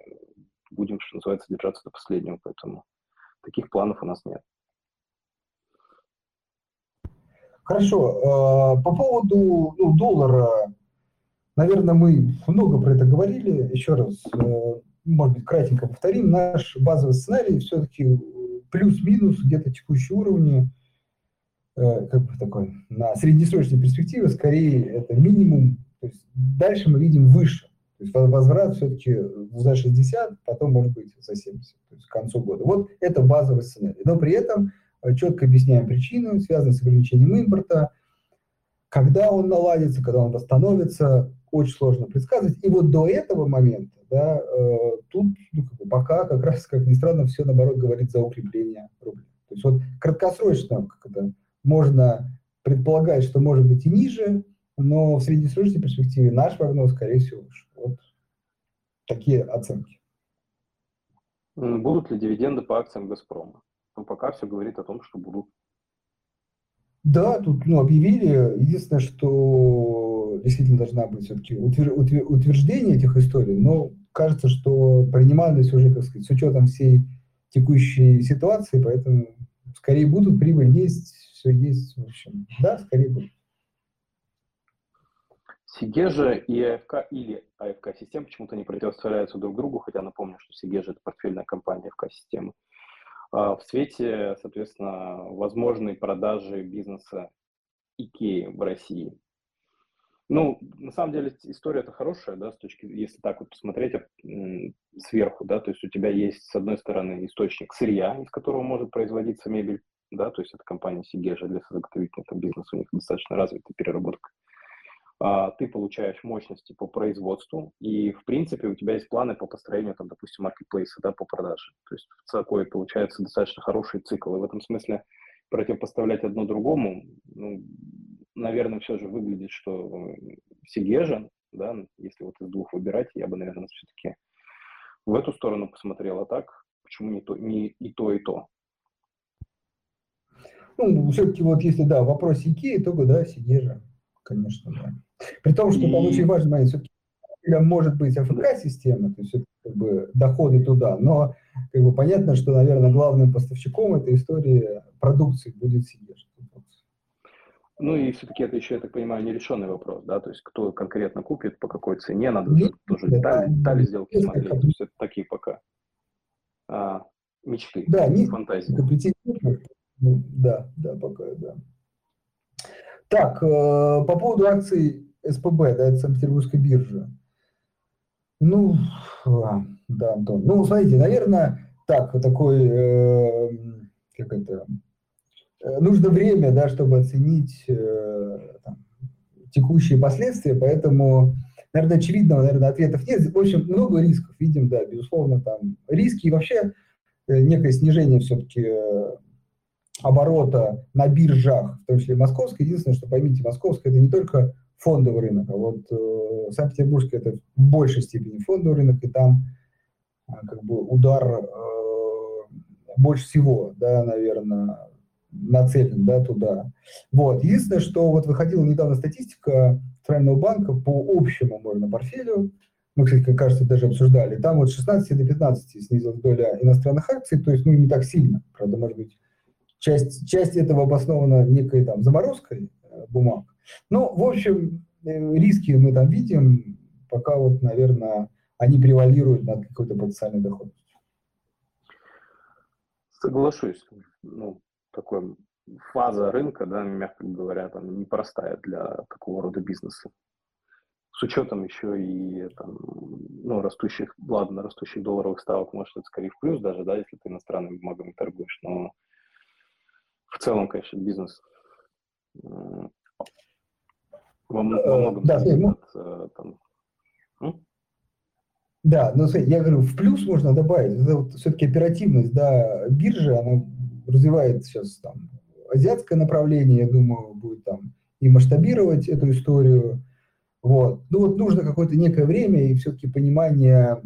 будем, что называется, держаться до последнего, поэтому таких планов у нас нет. Хорошо. По поводу ну, доллара, наверное, мы много про это говорили. Еще раз, может быть, кратенько повторим. Наш базовый сценарий все-таки плюс-минус где-то текущие уровни, как бы такой, на среднесрочной перспективе, скорее это минимум. То есть дальше мы видим выше. То есть возврат все-таки за 60, потом может быть за 70, то есть к концу года. Вот это базовый сценарий. Но при этом э, четко объясняем причину, связанную с ограничением импорта, когда он наладится, когда он восстановится, очень сложно предсказывать. И вот до этого момента, да, э, тут ну, как бы пока как раз, как ни странно, все наоборот говорит за укрепление рубля. То есть вот краткосрочно как это, можно предполагать, что может быть и ниже, но в среднесрочной перспективе наш прогноз, скорее всего. Вот такие оценки. Будут ли дивиденды по акциям «Газпрома»? Ну, пока все говорит о том, что будут. Да, тут ну, объявили. Единственное, что действительно должна быть все-таки утверждение этих историй, но кажется, что принимались уже, как сказать, с учетом всей текущей ситуации, поэтому скорее будут, прибыль есть, все есть, в общем. Да, скорее будут. Сигежа и АФК или АФК систем почему-то не противоставляются друг другу, хотя напомню, что Сигежа это портфельная компания АФК системы. В свете, соответственно, возможной продажи бизнеса Икеи в России. Ну, на самом деле история это хорошая, да, с точки, если так вот посмотреть сверху, да, то есть у тебя есть, с одной стороны, источник сырья, из которого может производиться мебель, да, то есть это компания Сигежа для заготовительного бизнеса, у них достаточно развитая переработка. А, ты получаешь мощности по производству, и, в принципе, у тебя есть планы по построению, там, допустим, маркетплейса, да, по продаже. То есть такой получается достаточно хороший цикл. И в этом смысле противопоставлять одно другому, ну, наверное, все же выглядит, что Сигежа, да, если вот из двух выбирать, я бы, наверное, все-таки в эту сторону посмотрел, а так почему не, то, не и то, и то? Ну, все-таки вот если, да, вопрос Икеи, то, да, Сигежа, конечно, да. При том, что и... там очень важный момент, все-таки может быть АФК-система, то есть это как бы доходы туда, но как бы понятно, что, наверное, главным поставщиком этой истории продукции будет Сидеш. Ну и все-таки это еще, я так понимаю, нерешенный вопрос, да, то есть кто конкретно купит, по какой цене, надо Нет, тоже да, детали, детали сделки смотреть, то есть это такие пока а, мечты, да, не, фантазии. Ну, да, да, пока, да. Так, э, по поводу акций СПБ, да, это Санкт-Петербургской биржи. Ну, да, Антон. Ну, смотрите, наверное, так, такой, э, как это, э, нужно время, да, чтобы оценить э, там, текущие последствия, поэтому, наверное, очевидного, наверное, ответов нет. В общем, много рисков видим, да, безусловно, там риски и вообще э, некое снижение все-таки э, оборота на биржах, в том числе московской. Единственное, что поймите, московская это не только фондовый рынок, а вот э, Санкт-Петербургский это в большей степени фондовый рынок, и там э, как бы удар э, больше всего, да, наверное, нацелен, да, туда. Вот. Единственное, что вот выходила недавно статистика Центрального банка по общему, можно, портфелю, мы, кстати, как кажется, даже обсуждали, там вот с 16 до 15 снизилась доля иностранных акций, то есть, ну, не так сильно, правда, может быть, часть, часть этого обоснована некой там заморозкой э, бумаг, ну, в общем, э, риски мы там видим, пока вот, наверное, они превалируют над какой-то потенциальной доходностью. Соглашусь. Ну, такой фаза рынка, да, мягко говоря, там непростая для такого рода бизнеса. С учетом еще и там, ну, растущих, ладно, растущих долларовых ставок, может, это скорее в плюс даже, да, если ты иностранными бумагами торгуешь, но в целом, конечно, бизнес во, во э, многом да, смотри, от, э, там, Да, но смотри, я говорю, в плюс можно добавить, это вот все-таки оперативность, да, биржи, она развивает сейчас там азиатское направление, я думаю, будет там и масштабировать эту историю, вот. Ну вот нужно какое-то некое время и все-таки понимание,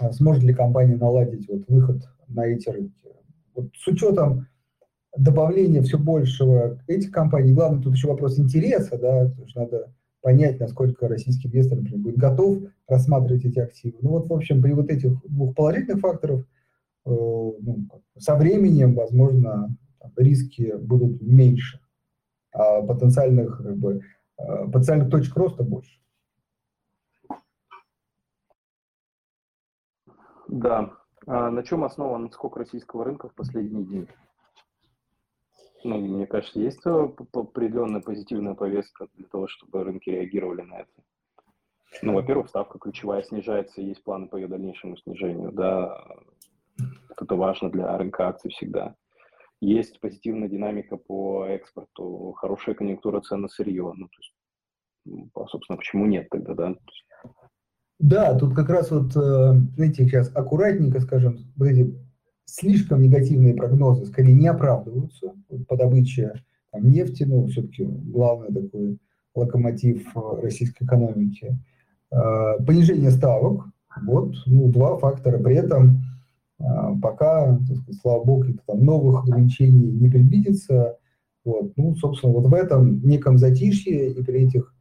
а, сможет ли компания наладить вот выход на эти рынки. Вот с учетом добавление все большего этих компаний. Главное, тут еще вопрос интереса, да, то есть надо понять, насколько российский инвестор, например, будет готов рассматривать эти активы. Ну вот, в общем, при вот этих двух положительных факторах э, ну, со временем, возможно, там, риски будут меньше. а потенциальных, как бы, а, потенциальных точек роста больше. Да. А на чем основан скок российского рынка в последние дни? Ну, мне кажется, есть определенная позитивная повестка для того, чтобы рынки реагировали на это. Ну, во-первых, ставка ключевая снижается, есть планы по ее дальнейшему снижению, да, это важно для рынка акций всегда. Есть позитивная динамика по экспорту, хорошая конъюнктура цен на сырье. Ну, то есть, собственно, почему нет тогда, да? Да, тут как раз вот, э, знаете, сейчас аккуратненько, скажем, вот слишком негативные прогнозы скорее не оправдываются по добыче там, нефти, ну, все-таки главный такой локомотив э, российской экономики. Э, понижение ставок, вот, ну, два фактора. При этом пока, сказать, слава богу, там новых ограничений не предвидится. Вот, ну, собственно, вот в этом неком затишье и при этих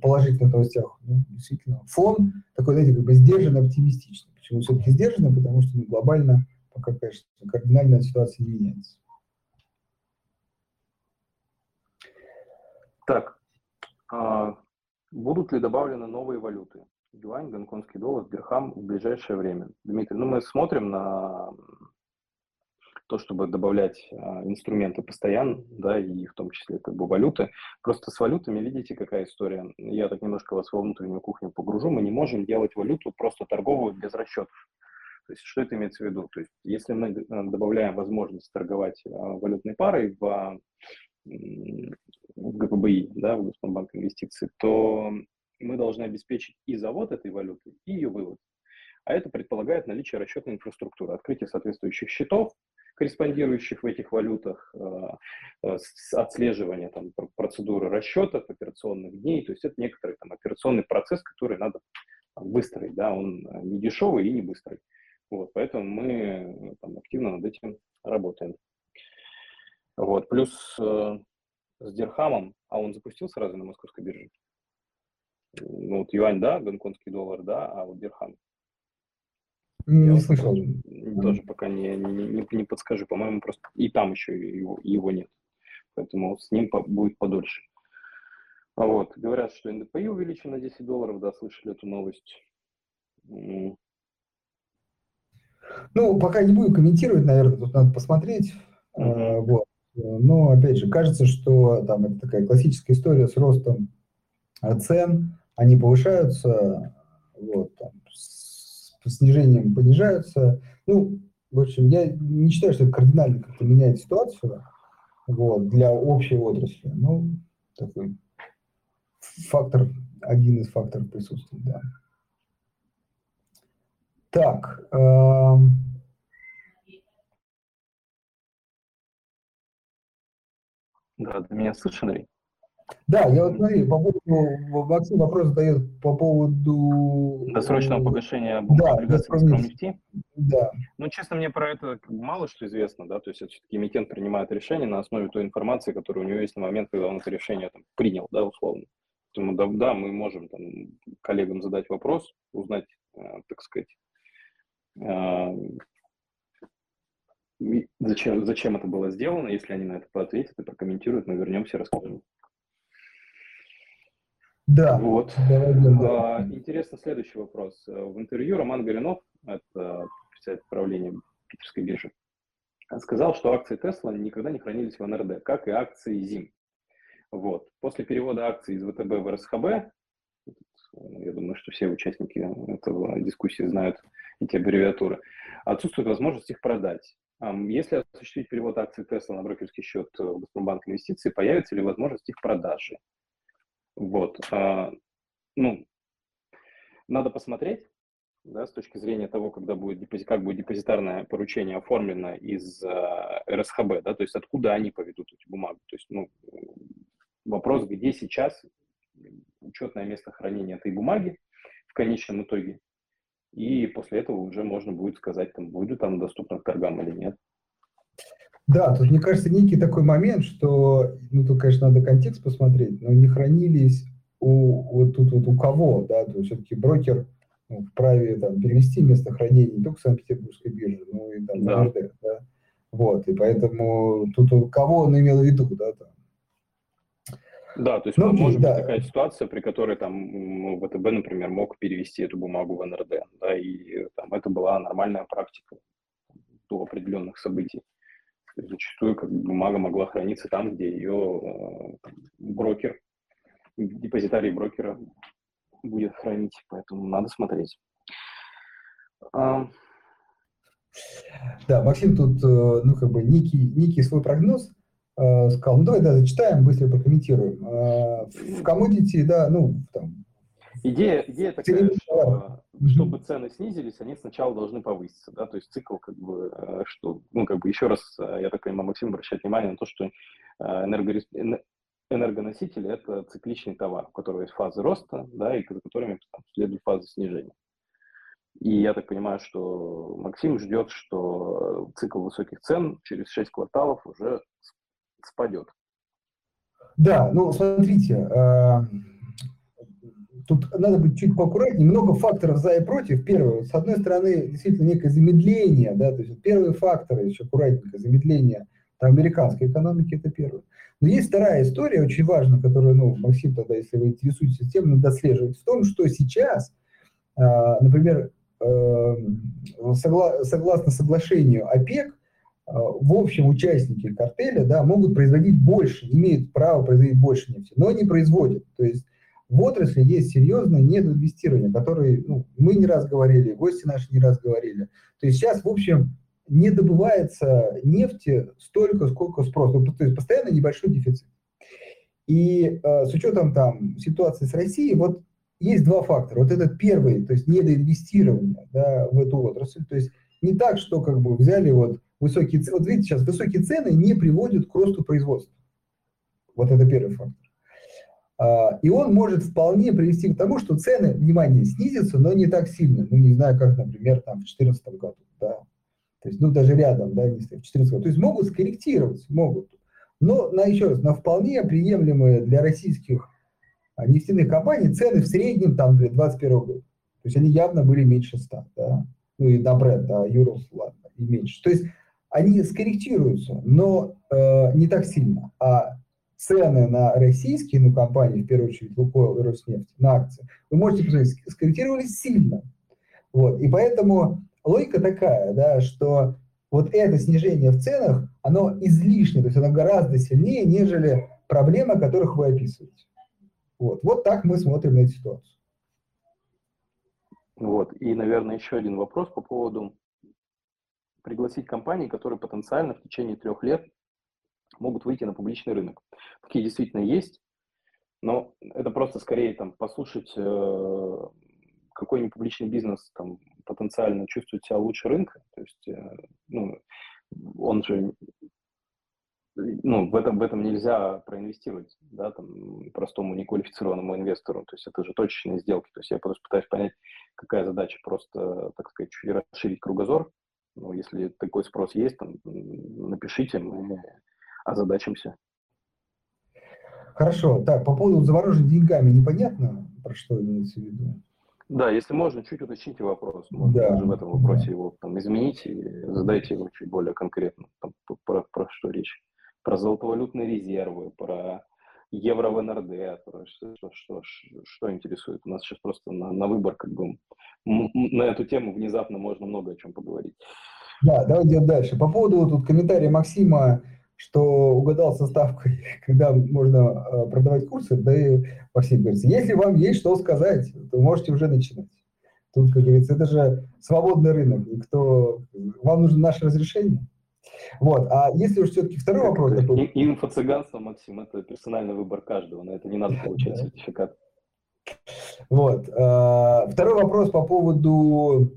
положительных новостях, ну, действительно, фон такой, знаете, как бы сдержанно оптимистичный. Почему все-таки сдержанно? Потому что ну, глобально пока, конечно, кардинальная ситуация не меняется. Так, а, будут ли добавлены новые валюты? Юань, гонконгский доллар, дирхам в ближайшее время? Дмитрий, ну мы смотрим на то, чтобы добавлять а, инструменты постоянно, да, и в том числе как бы валюты. Просто с валютами, видите, какая история. Я так немножко вас во внутреннюю кухню погружу. Мы не можем делать валюту просто торговую без расчетов. То есть что это имеется в виду? То есть если мы э, добавляем возможность торговать а, валютной парой в, в ГПБИ, да, в Газпромбанк инвестиции, то мы должны обеспечить и завод этой валюты, и ее вывод. А это предполагает наличие расчетной инфраструктуры, открытие соответствующих счетов, корреспондирующих в этих валютах, э, э, отслеживание там, процедуры расчетов, операционных дней. То есть это некоторый там, операционный процесс, который надо выстроить. Да? Он э, не дешевый и не быстрый. Вот, поэтому мы там, активно над этим работаем. Вот, плюс э, с Дирхамом, а он запустил сразу на московской бирже. Ну, вот юань, да, гонконгский доллар, да, а вот Дирхам не я слышал. Тоже пока не, не, не, подскажу. По-моему, просто и там еще его, его нет. Поэтому с ним по, будет подольше. Вот, говорят, что НДПИ увеличен на 10 долларов, да, слышали эту новость. Ну, пока не буду комментировать, наверное, тут надо посмотреть. Mm-hmm. Вот. Но, опять же, кажется, что там это такая классическая история с ростом цен, они повышаются, вот, там, снижением понижаются. Ну, в общем, я не считаю, что это кардинально как-то меняет ситуацию вот, для общей отрасли. Ну, такой фактор, один из факторов присутствует, да. Так. Э да, ты меня слышишь, Андрей? Да, я вот смотри, по поводу, Максим вопрос задает по поводу... Досрочного погашения да, облигаций? Да. Ну, честно, мне про это мало что известно, да, то есть это все-таки эмитент принимает решение на основе той информации, которая у него есть на момент, когда он это решение там, принял, да, условно. Поэтому, да, да, мы можем там, коллегам задать вопрос, узнать, э, так сказать, э, зачем, зачем это было сделано, если они на это ответят и прокомментируют, мы вернемся и расскажем. Да. Вот. Да. А, интересно следующий вопрос. В интервью Роман Горинов, это председатель правления Питерской биржи, сказал, что акции Тесла никогда не хранились в НРД, как и акции ЗИМ. Вот. После перевода акций из ВТБ в РСХБ, я думаю, что все участники этого дискуссии знают эти аббревиатуры, отсутствует возможность их продать. Если осуществить перевод акций Тесла на брокерский счет в Газпромбанк инвестиции, появится ли возможность их продажи? Вот. А, ну, надо посмотреть, да, с точки зрения того, когда будет депозит, как будет депозитарное поручение оформлено из э, РСХБ, да, то есть откуда они поведут эти бумаги. То есть, ну, вопрос, где сейчас учетное место хранения этой бумаги в конечном итоге, и после этого уже можно будет сказать, там, будет там доступно к торгам или нет. Да, тут, мне кажется, некий такой момент, что, ну, тут, конечно, надо контекст посмотреть, но не хранились у, вот тут вот у кого, да, то есть все-таки брокер ну, вправе там, перевести место хранения не только Санкт-Петербургской биржи, но и там да. РД, да. Вот, и поэтому тут у кого он имел в виду, да, там. Да, то есть ну, может да. быть такая ситуация, при которой там ну, ВТБ, например, мог перевести эту бумагу в НРД, да, и там это была нормальная практика до определенных событий. Зачастую как бумага могла храниться там, где ее э, брокер, депозитарий брокера будет хранить, поэтому надо смотреть. А... Да, Максим тут, э, ну, как бы, некий, некий свой прогноз сказал. Ну, давай, да, зачитаем, быстро прокомментируем. Э, в коммодити, да, ну, там... Идея, идея такая, что чтобы цены снизились, они сначала должны повыситься, да, то есть цикл, как бы, э, что, ну, как бы, еще раз, э, я так понимаю, Максим обращает внимание на то, что э, энергорес... энергоносители – это цикличный товар, у которого есть фазы роста, да, и за которыми там, следует фазы снижения. И я так понимаю, что Максим ждет, что цикл высоких цен через 6 кварталов уже спадет. Да, ну смотрите, тут надо быть чуть поаккуратнее. Много факторов за и против. Первое, с одной стороны, действительно некое замедление, да, то есть первые факторы, еще аккуратненько, замедление там, американской экономики, это первое. Но есть вторая история, очень важная, которую, ну, Максим, тогда, если вы интересуетесь тем, надо отслеживать, в том, что сейчас, а, например, э, согласно соглашению ОПЕК, в общем участники картеля да, могут производить больше, имеют право производить больше нефти, но не производят. То есть в отрасли есть серьезное недоинвестирование, которое ну, мы не раз говорили, гости наши не раз говорили. То есть сейчас, в общем, не добывается нефти столько, сколько спроса. Ну, то есть постоянно небольшой дефицит. И э, с учетом там ситуации с Россией, вот есть два фактора. Вот этот первый, то есть недоинвестирование да, в эту отрасль. То есть не так, что как бы взяли вот высокие цены. Вот видите, сейчас высокие цены не приводят к росту производства. Вот это первый фактор. А, и он может вполне привести к тому, что цены, внимание, снизятся, но не так сильно. Ну, не знаю, как, например, там в 2014 году, да. То есть, ну, даже рядом, да, не в 2014 году. То есть могут скорректироваться, могут. Но, на, еще раз, на вполне приемлемые для российских а, нефтяных компаний цены в среднем, там, например, 2021 года. То есть они явно были меньше 100, да. Ну, и на бренд, да, Юрос, ладно, и меньше. То есть они скорректируются, но э, не так сильно. А цены на российские ну, компании, в первую очередь Лукойл и Роснефть, на акции, вы можете посмотреть, скорректировались сильно. Вот. И поэтому логика такая, да, что вот это снижение в ценах, оно излишне, то есть оно гораздо сильнее, нежели проблемы, которых вы описываете. Вот, вот так мы смотрим на эту ситуацию. Вот. И, наверное, еще один вопрос по поводу пригласить компании, которые потенциально в течение трех лет могут выйти на публичный рынок. Такие действительно есть, но это просто скорее там послушать, э, какой-нибудь публичный бизнес там потенциально чувствует себя лучше рынка, то есть, э, ну, он же, ну, в этом, в этом нельзя проинвестировать, да, там, простому неквалифицированному инвестору, то есть это же точечные сделки, то есть я просто пытаюсь понять, какая задача просто, так сказать, чуть расширить кругозор, ну, если такой спрос есть, там, напишите, мы озадачимся. Хорошо. Так, по поводу замороженных деньгами непонятно, про что имеется в виду? Да, если можно, чуть уточните вопрос. Можно да, даже в этом вопросе да. его там, изменить и задайте его чуть более конкретно. Там, про, про что речь? Про золотовалютные резервы, про евро в НРД, что, что, что, что интересует. У нас сейчас просто на, на выбор как бы на эту тему внезапно можно много о чем поговорить. Да, давайте идем дальше. По поводу тут комментария Максима что угадал со ставкой, когда можно э, продавать курсы, да и Максим говорится, если вам есть что сказать, то можете уже начинать. Тут, как говорится, это же свободный рынок, никто... Вам нужно наше разрешение. Вот, а если уж все-таки второй как вопрос... Такой... Инфо-цыганство, Максим, это персональный выбор каждого, на это не надо получать сертификат. Вот. Э, второй вопрос по поводу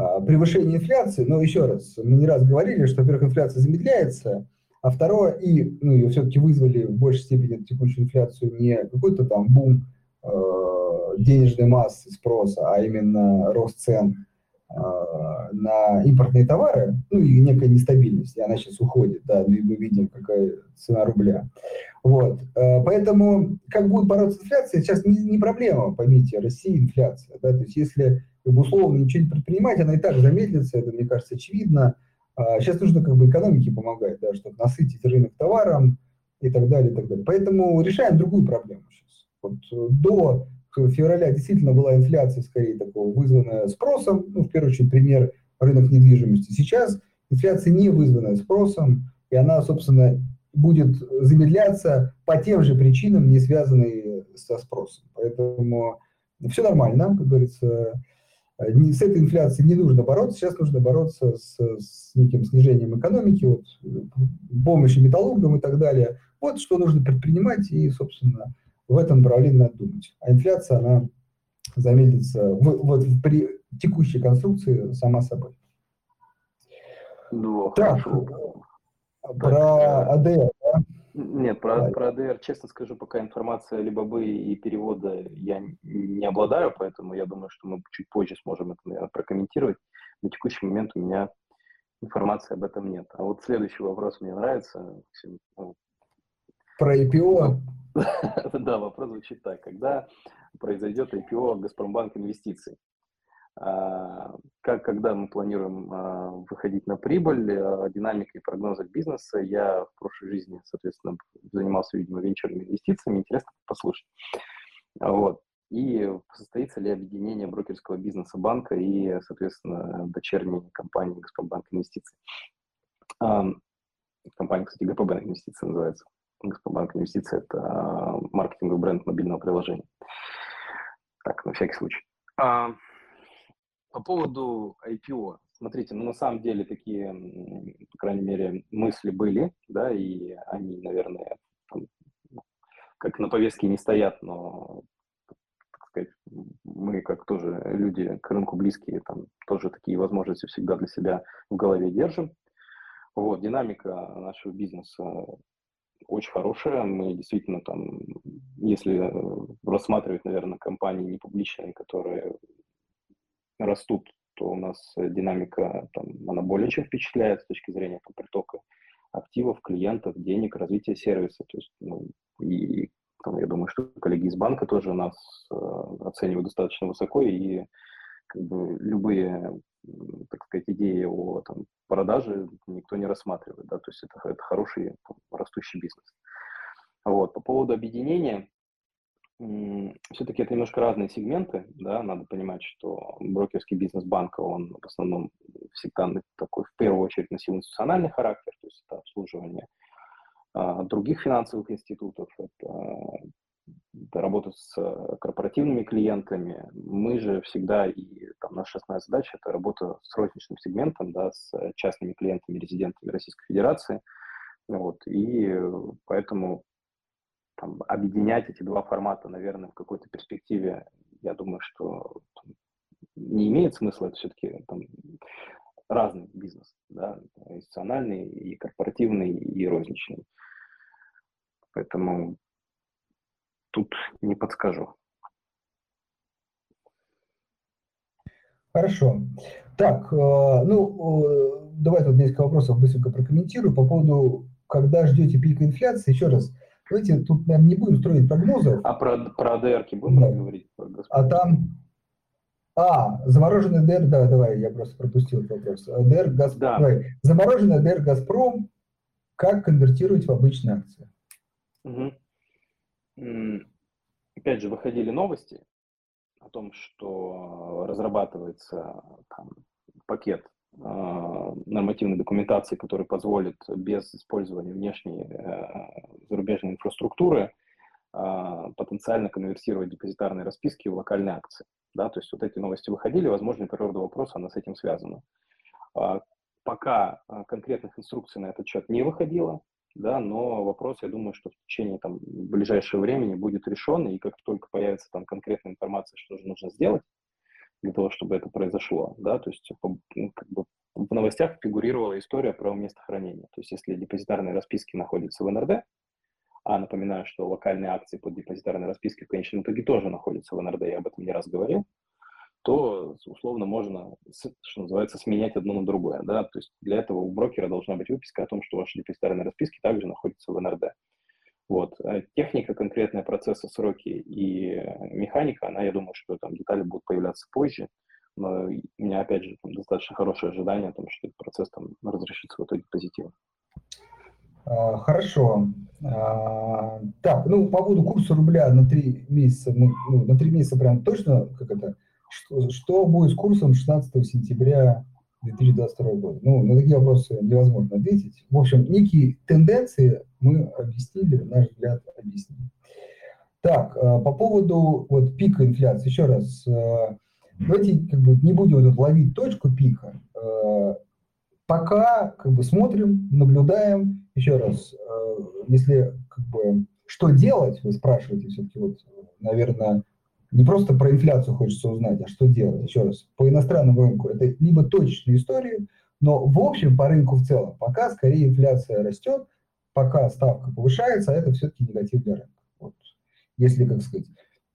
а, превышение инфляции, но еще раз, мы не раз говорили, что, во-первых, инфляция замедляется, а второе, и ну, ее все-таки вызвали в большей степени текущую инфляцию не какой-то там бум э, денежной массы спроса, а именно рост цен э, на импортные товары, ну и некая нестабильность, и она сейчас уходит, да, ну и мы видим, какая цена рубля. Вот, э, поэтому как будет бороться с сейчас не, не проблема, поймите, Россия инфляция, да, то есть если как бы условно ничего не предпринимать, она и так замедлится, это, мне кажется, очевидно. Сейчас а, нужно как бы экономике помогать, да, чтобы насытить рынок товаром, и так далее, и так далее. Поэтому решаем другую проблему сейчас. Вот э, до февраля действительно была инфляция, скорее, такого, вызванная спросом, ну, в первую очередь, пример рынок недвижимости. Сейчас инфляция не вызванная спросом, и она, собственно, будет замедляться по тем же причинам, не связанные со спросом. Поэтому все нормально, как говорится, с этой инфляцией не нужно бороться, сейчас нужно бороться с, с неким снижением экономики, вот, помощью металлургам и так далее. Вот что нужно предпринимать, и, собственно, в этом направлении надо думать. А инфляция, она замедлится в, вот при текущей конструкции сама собой. Ну, так, хорошо. про АДР, да? Нет, про, про АДР, честно скажу, пока информация либо бы и перевода я не обладаю, поэтому я думаю, что мы чуть позже сможем это, наверное, прокомментировать. На текущий момент у меня информации об этом нет. А вот следующий вопрос мне нравится. Ну, про IPO? Да, вопрос звучит так. Когда произойдет IPO Газпромбанк инвестиций? А, как, когда мы планируем а, выходить на прибыль, а, динамика и прогнозы бизнеса. Я в прошлой жизни, соответственно, занимался, видимо, венчурными инвестициями. Интересно послушать. Вот. И состоится ли объединение брокерского бизнеса банка и, соответственно, дочерней компании Газпромбанк Инвестиций. Компания, кстати, ГПБ Инвестиции называется. Газпромбанк Инвестиции – это маркетинговый бренд мобильного приложения. Так, на всякий случай. По поводу IPO. Смотрите, ну на самом деле такие, по крайней мере, мысли были, да, и они, наверное, там, как на повестке не стоят, но, так сказать, мы как тоже люди к рынку близкие, там тоже такие возможности всегда для себя в голове держим. Вот, динамика нашего бизнеса очень хорошая. Мы действительно там, если рассматривать, наверное, компании непубличные, которые растут, то у нас э, динамика там, она более чем впечатляет с точки зрения там, притока активов, клиентов, денег, развития сервиса. То есть, ну, и там, я думаю, что коллеги из банка тоже нас э, оценивают достаточно высоко, и как бы любые, так сказать, идеи о там, продаже никто не рассматривает, да, то есть это, это хороший там, растущий бизнес. Вот. По поводу объединения, все-таки это немножко разные сегменты, да, надо понимать, что брокерский бизнес банка, он в основном всегда такой, в первую очередь, носил институциональный характер, то есть это обслуживание а, других финансовых институтов, это, это работа с корпоративными клиентами. Мы же всегда, и там наша основная задача, это работа с розничным сегментом, да, с частными клиентами, резидентами Российской Федерации, вот, и поэтому там, объединять эти два формата, наверное, в какой-то перспективе, я думаю, что там, не имеет смысла, это все-таки там, разный бизнес, да, институциональный, и корпоративный, и розничный. Поэтому тут не подскажу. Хорошо. Так, э, ну, э, давай тут несколько вопросов быстренько прокомментирую по поводу, когда ждете пика инфляции. Еще раз, Давайте тут, наверное, не будем строить прогнозов. А про, про АДР будем да. говорить? А там... А, замороженный ДР, да, давай, я просто пропустил этот вопрос. ДР, Газпром, да. давай. Замороженный ДР Газпром, как конвертировать в обычные акции? Угу. Опять же, выходили новости о том, что разрабатывается там, пакет а, нормативной документации, который позволит без использования внешней э, зарубежной инфраструктуры а, потенциально конвертировать депозитарные расписки в локальные акции. Да, то есть вот эти новости выходили, возможно, природа вопроса, она с этим связана. А, пока конкретных инструкций на этот счет не выходило, да, но вопрос, я думаю, что в течение там, ближайшего времени будет решен, и как только появится там конкретная информация, что же нужно сделать, для того, чтобы это произошло, да, то есть ну, как бы в новостях фигурировала история про место хранения. То есть если депозитарные расписки находятся в НРД, а напоминаю, что локальные акции под депозитарной распиской в конечном итоге тоже находятся в НРД, я об этом не раз говорил, то условно можно, что называется, сменять одно на другое. Да? То есть для этого у брокера должна быть выписка о том, что ваши депозитарные расписки также находятся в НРД. Вот. А техника, конкретная процесса, сроки и механика, она, я думаю, что там детали будут появляться позже. Но у меня, опять же, там, достаточно хорошее ожидание о том, что этот процесс там разрешится в итоге позитивно. А, хорошо. А, так, ну, по поводу курса рубля на три месяца, ну на три месяца прям точно, как это, что, что будет с курсом 16 сентября 2022 года? Ну, на такие вопросы невозможно ответить. В общем, некие тенденции мы объяснили, наш взгляд объяснили. Так, а, по поводу вот пика инфляции, еще раз, а, давайте как бы не будем вот ловить точку пика, пока как бы смотрим, наблюдаем, еще раз, если как бы что делать, вы спрашиваете все-таки вот, наверное, не просто про инфляцию хочется узнать, а что делать. Еще раз, по иностранному рынку это либо точечные истории, но в общем по рынку в целом пока скорее инфляция растет, пока ставка повышается, а это все-таки негатив для рынка. Вот. Если, как сказать,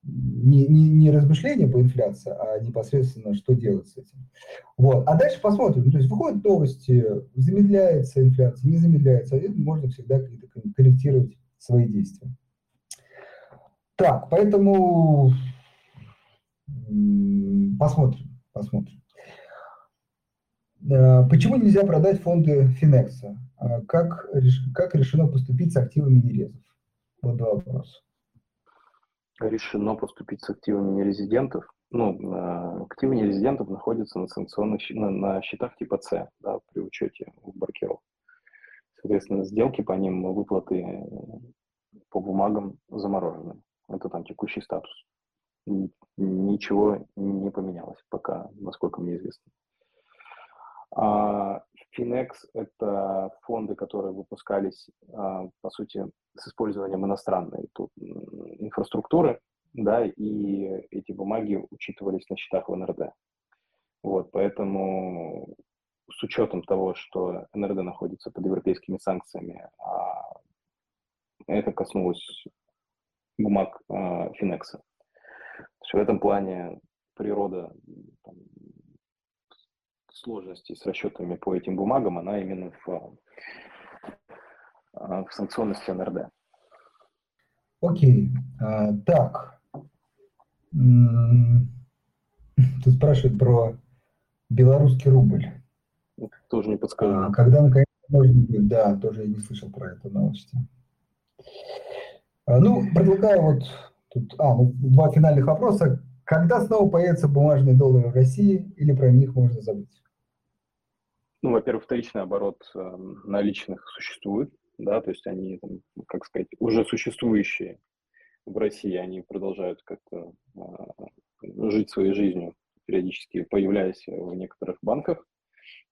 не, не, не размышления по инфляции, а непосредственно что делать с этим. Вот. А дальше посмотрим. То есть выходят новости, замедляется инфляция, не замедляется, и можно всегда корректировать свои действия. Так, поэтому посмотрим, посмотрим. Э, почему нельзя продать фонды Финекса? А как, как решено поступить с активами нерезов? Вот два вопроса решено поступить с активами нерезидентов. Ну, активы нерезидентов находятся на санкционных на, на счетах типа С, да, при учете банкиров. Соответственно, сделки по ним, выплаты э, по бумагам заморожены. Это там текущий статус. Ничего не поменялось пока, насколько мне известно. А Finex – это фонды, которые выпускались, а, по сути, с использованием иностранной тут инфраструктуры, да, и эти бумаги учитывались на счетах в НРД. Вот, поэтому с учетом того, что НРД находится под европейскими санкциями, а это коснулось бумаг а, Финекса. В этом плане природа там, сложностей с расчетами по этим бумагам, она именно в, а, в санкционности НРД. Окей. А, так. Тут спрашивают про белорусский рубль. Тоже не подскажу. А, когда наконец можно будет, да, тоже я не слышал про это новости. А, ну, предлагаю вот тут, а, ну, два финальных вопроса. Когда снова появятся бумажные доллары в России или про них можно забыть? Ну, во-первых, вторичный оборот э, наличных существует, да, то есть они, там, как сказать, уже существующие в России, они продолжают как-то э, жить своей жизнью, периодически появляясь в некоторых банках.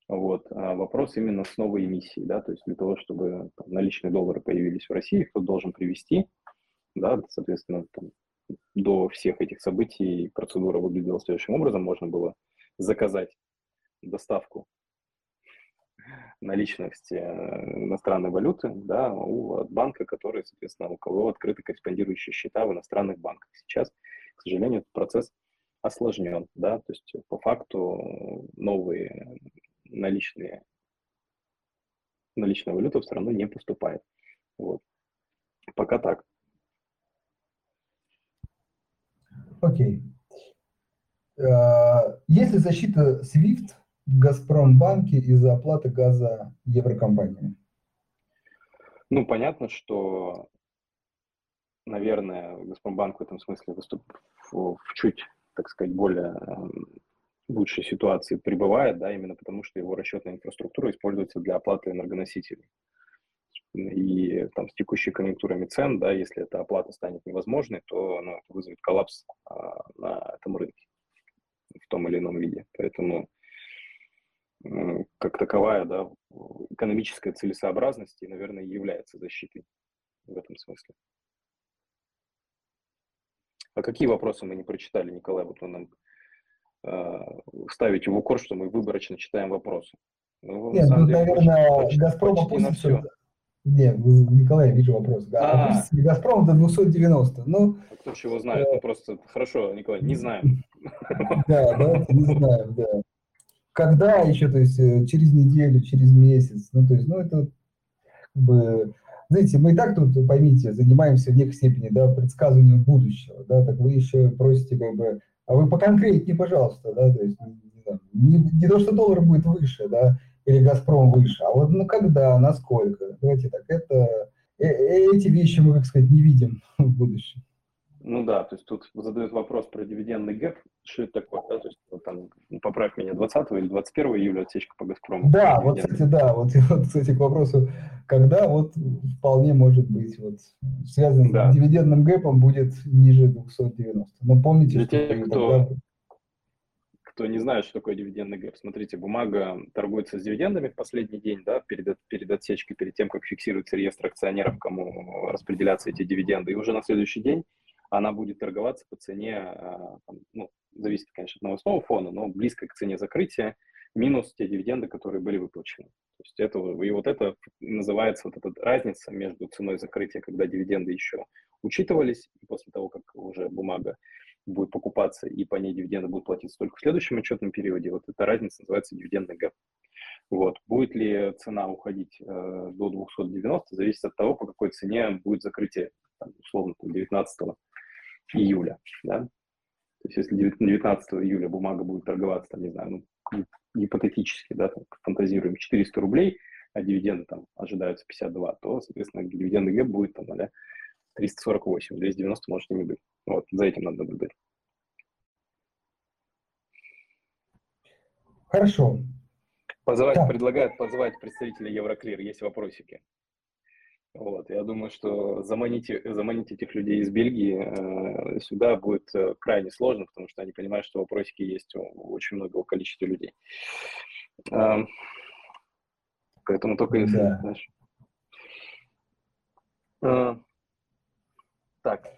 Вот. А вопрос именно с новой эмиссией, да, то есть для того, чтобы там, наличные доллары появились в России, кто должен привести, да, соответственно, там, до всех этих событий процедура выглядела следующим образом, можно было заказать доставку наличности э, иностранной валюты да, у банка, который, соответственно, у кого открыты корреспондирующие счета в иностранных банках. Сейчас, к сожалению, этот процесс осложнен, да, то есть по факту новые наличные наличная валюта в страну не поступает. Вот. Пока так. Окей. Uh, есть ли защита SWIFT в Газпромбанке из-за оплаты газа еврокомпаниями? Ну, понятно, что, наверное, Газпромбанк в этом смысле выступ в, в чуть, так сказать, более эм, лучшей ситуации пребывает, да, именно потому что его расчетная инфраструктура используется для оплаты энергоносителей. И там с текущей конъюнктурами цен, да, если эта оплата станет невозможной, то ну, это вызовет коллапс а, на этом рынке в том или ином виде. Поэтому как таковая, да, экономическая целесообразность и, наверное, является защитой в этом смысле. А какие вопросы мы не прочитали, Николай? Вот вы нам э, ставите в укор, что мы выборочно читаем вопросы. Ну, Нет, ну, деле, наверное, «Газпром» опустится... Нет, Николай, я вижу вопрос. Да, а. «Газпром» до 290. Ну, а кто чего знает? Э... Ну, просто хорошо, Николай, не знаем. Да, давайте не знаем, да когда еще, то есть э, через неделю, через месяц, ну, то есть, ну, это как бы, знаете, мы и так тут, поймите, занимаемся в некой степени, да, предсказыванием будущего, да, так вы еще просите, как бы, а вы поконкретнее, пожалуйста, да, то есть, не, не, не то, что доллар будет выше, да, или «Газпром» выше, а вот ну когда, насколько. Давайте так, это, э, э, эти вещи мы, как сказать, не видим в будущем. Ну да, то есть тут задают вопрос про дивидендный гэп, что это такое, да, то есть вот там, ну, поправь меня, 20 или 21 июля отсечка по «Газпрому». Да, вот, кстати, да, вот, вот, кстати, к вопросу, когда вот вполне может быть вот связан да. с дивидендным гэпом будет ниже 290. Но помните, Для что тех, кто, тогда... кто не знает, что такое дивидендный гэп, смотрите, бумага торгуется с дивидендами в последний день, да, перед, перед отсечкой, перед тем, как фиксируется реестр акционеров, кому распределяться эти дивиденды, и уже на следующий день она будет торговаться по цене, а, там, ну, зависит, конечно, от новостного фона, но близко к цене закрытия, минус те дивиденды, которые были выплачены. То есть это, и вот это называется вот эта разница между ценой закрытия, когда дивиденды еще учитывались, и после того, как уже бумага будет покупаться, и по ней дивиденды будут платиться только в следующем отчетном периоде, вот эта разница называется дивидендный гэп. Вот. Будет ли цена уходить э, до 290, зависит от того, по какой цене будет закрытие, там, условно, 19 июля, да, то есть если 19 июля бумага будет торговаться, там, не знаю, ну, гипотетически, да, там, фантазируем, 400 рублей, а дивиденды там ожидаются 52, то, соответственно, дивидендный гэп будет там, да, 348, 290 может и не быть. Вот, за этим надо наблюдать. Хорошо. Позывать, да. предлагают позвать представителей Евроклир, есть вопросики. Вот, я думаю, что заманить, заманить этих людей из Бельгии э, сюда будет э, крайне сложно, потому что они понимают, что вопросики есть у, у очень многого количества людей. Э, поэтому только если, да. знаешь. Так.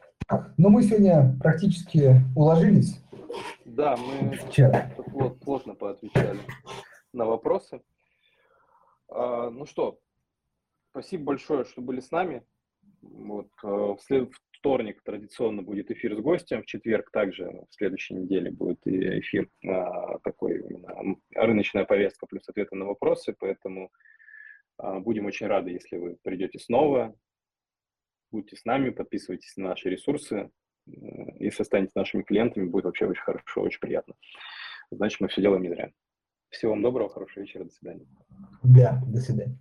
Ну, мы сегодня практически уложились. Да, мы плотно поотвечали на вопросы. А, ну что, Спасибо большое, что были с нами. Вот, э, в след... вторник традиционно будет эфир с гостем, в четверг также в следующей неделе будет эфир а, такой именно рыночная повестка плюс ответы на вопросы, поэтому а, будем очень рады, если вы придете снова, будьте с нами, подписывайтесь на наши ресурсы, если станете нашими клиентами, будет вообще очень хорошо, очень приятно. Значит, мы все делаем не зря. Всего вам доброго, хорошего вечера, до свидания. Да, до свидания.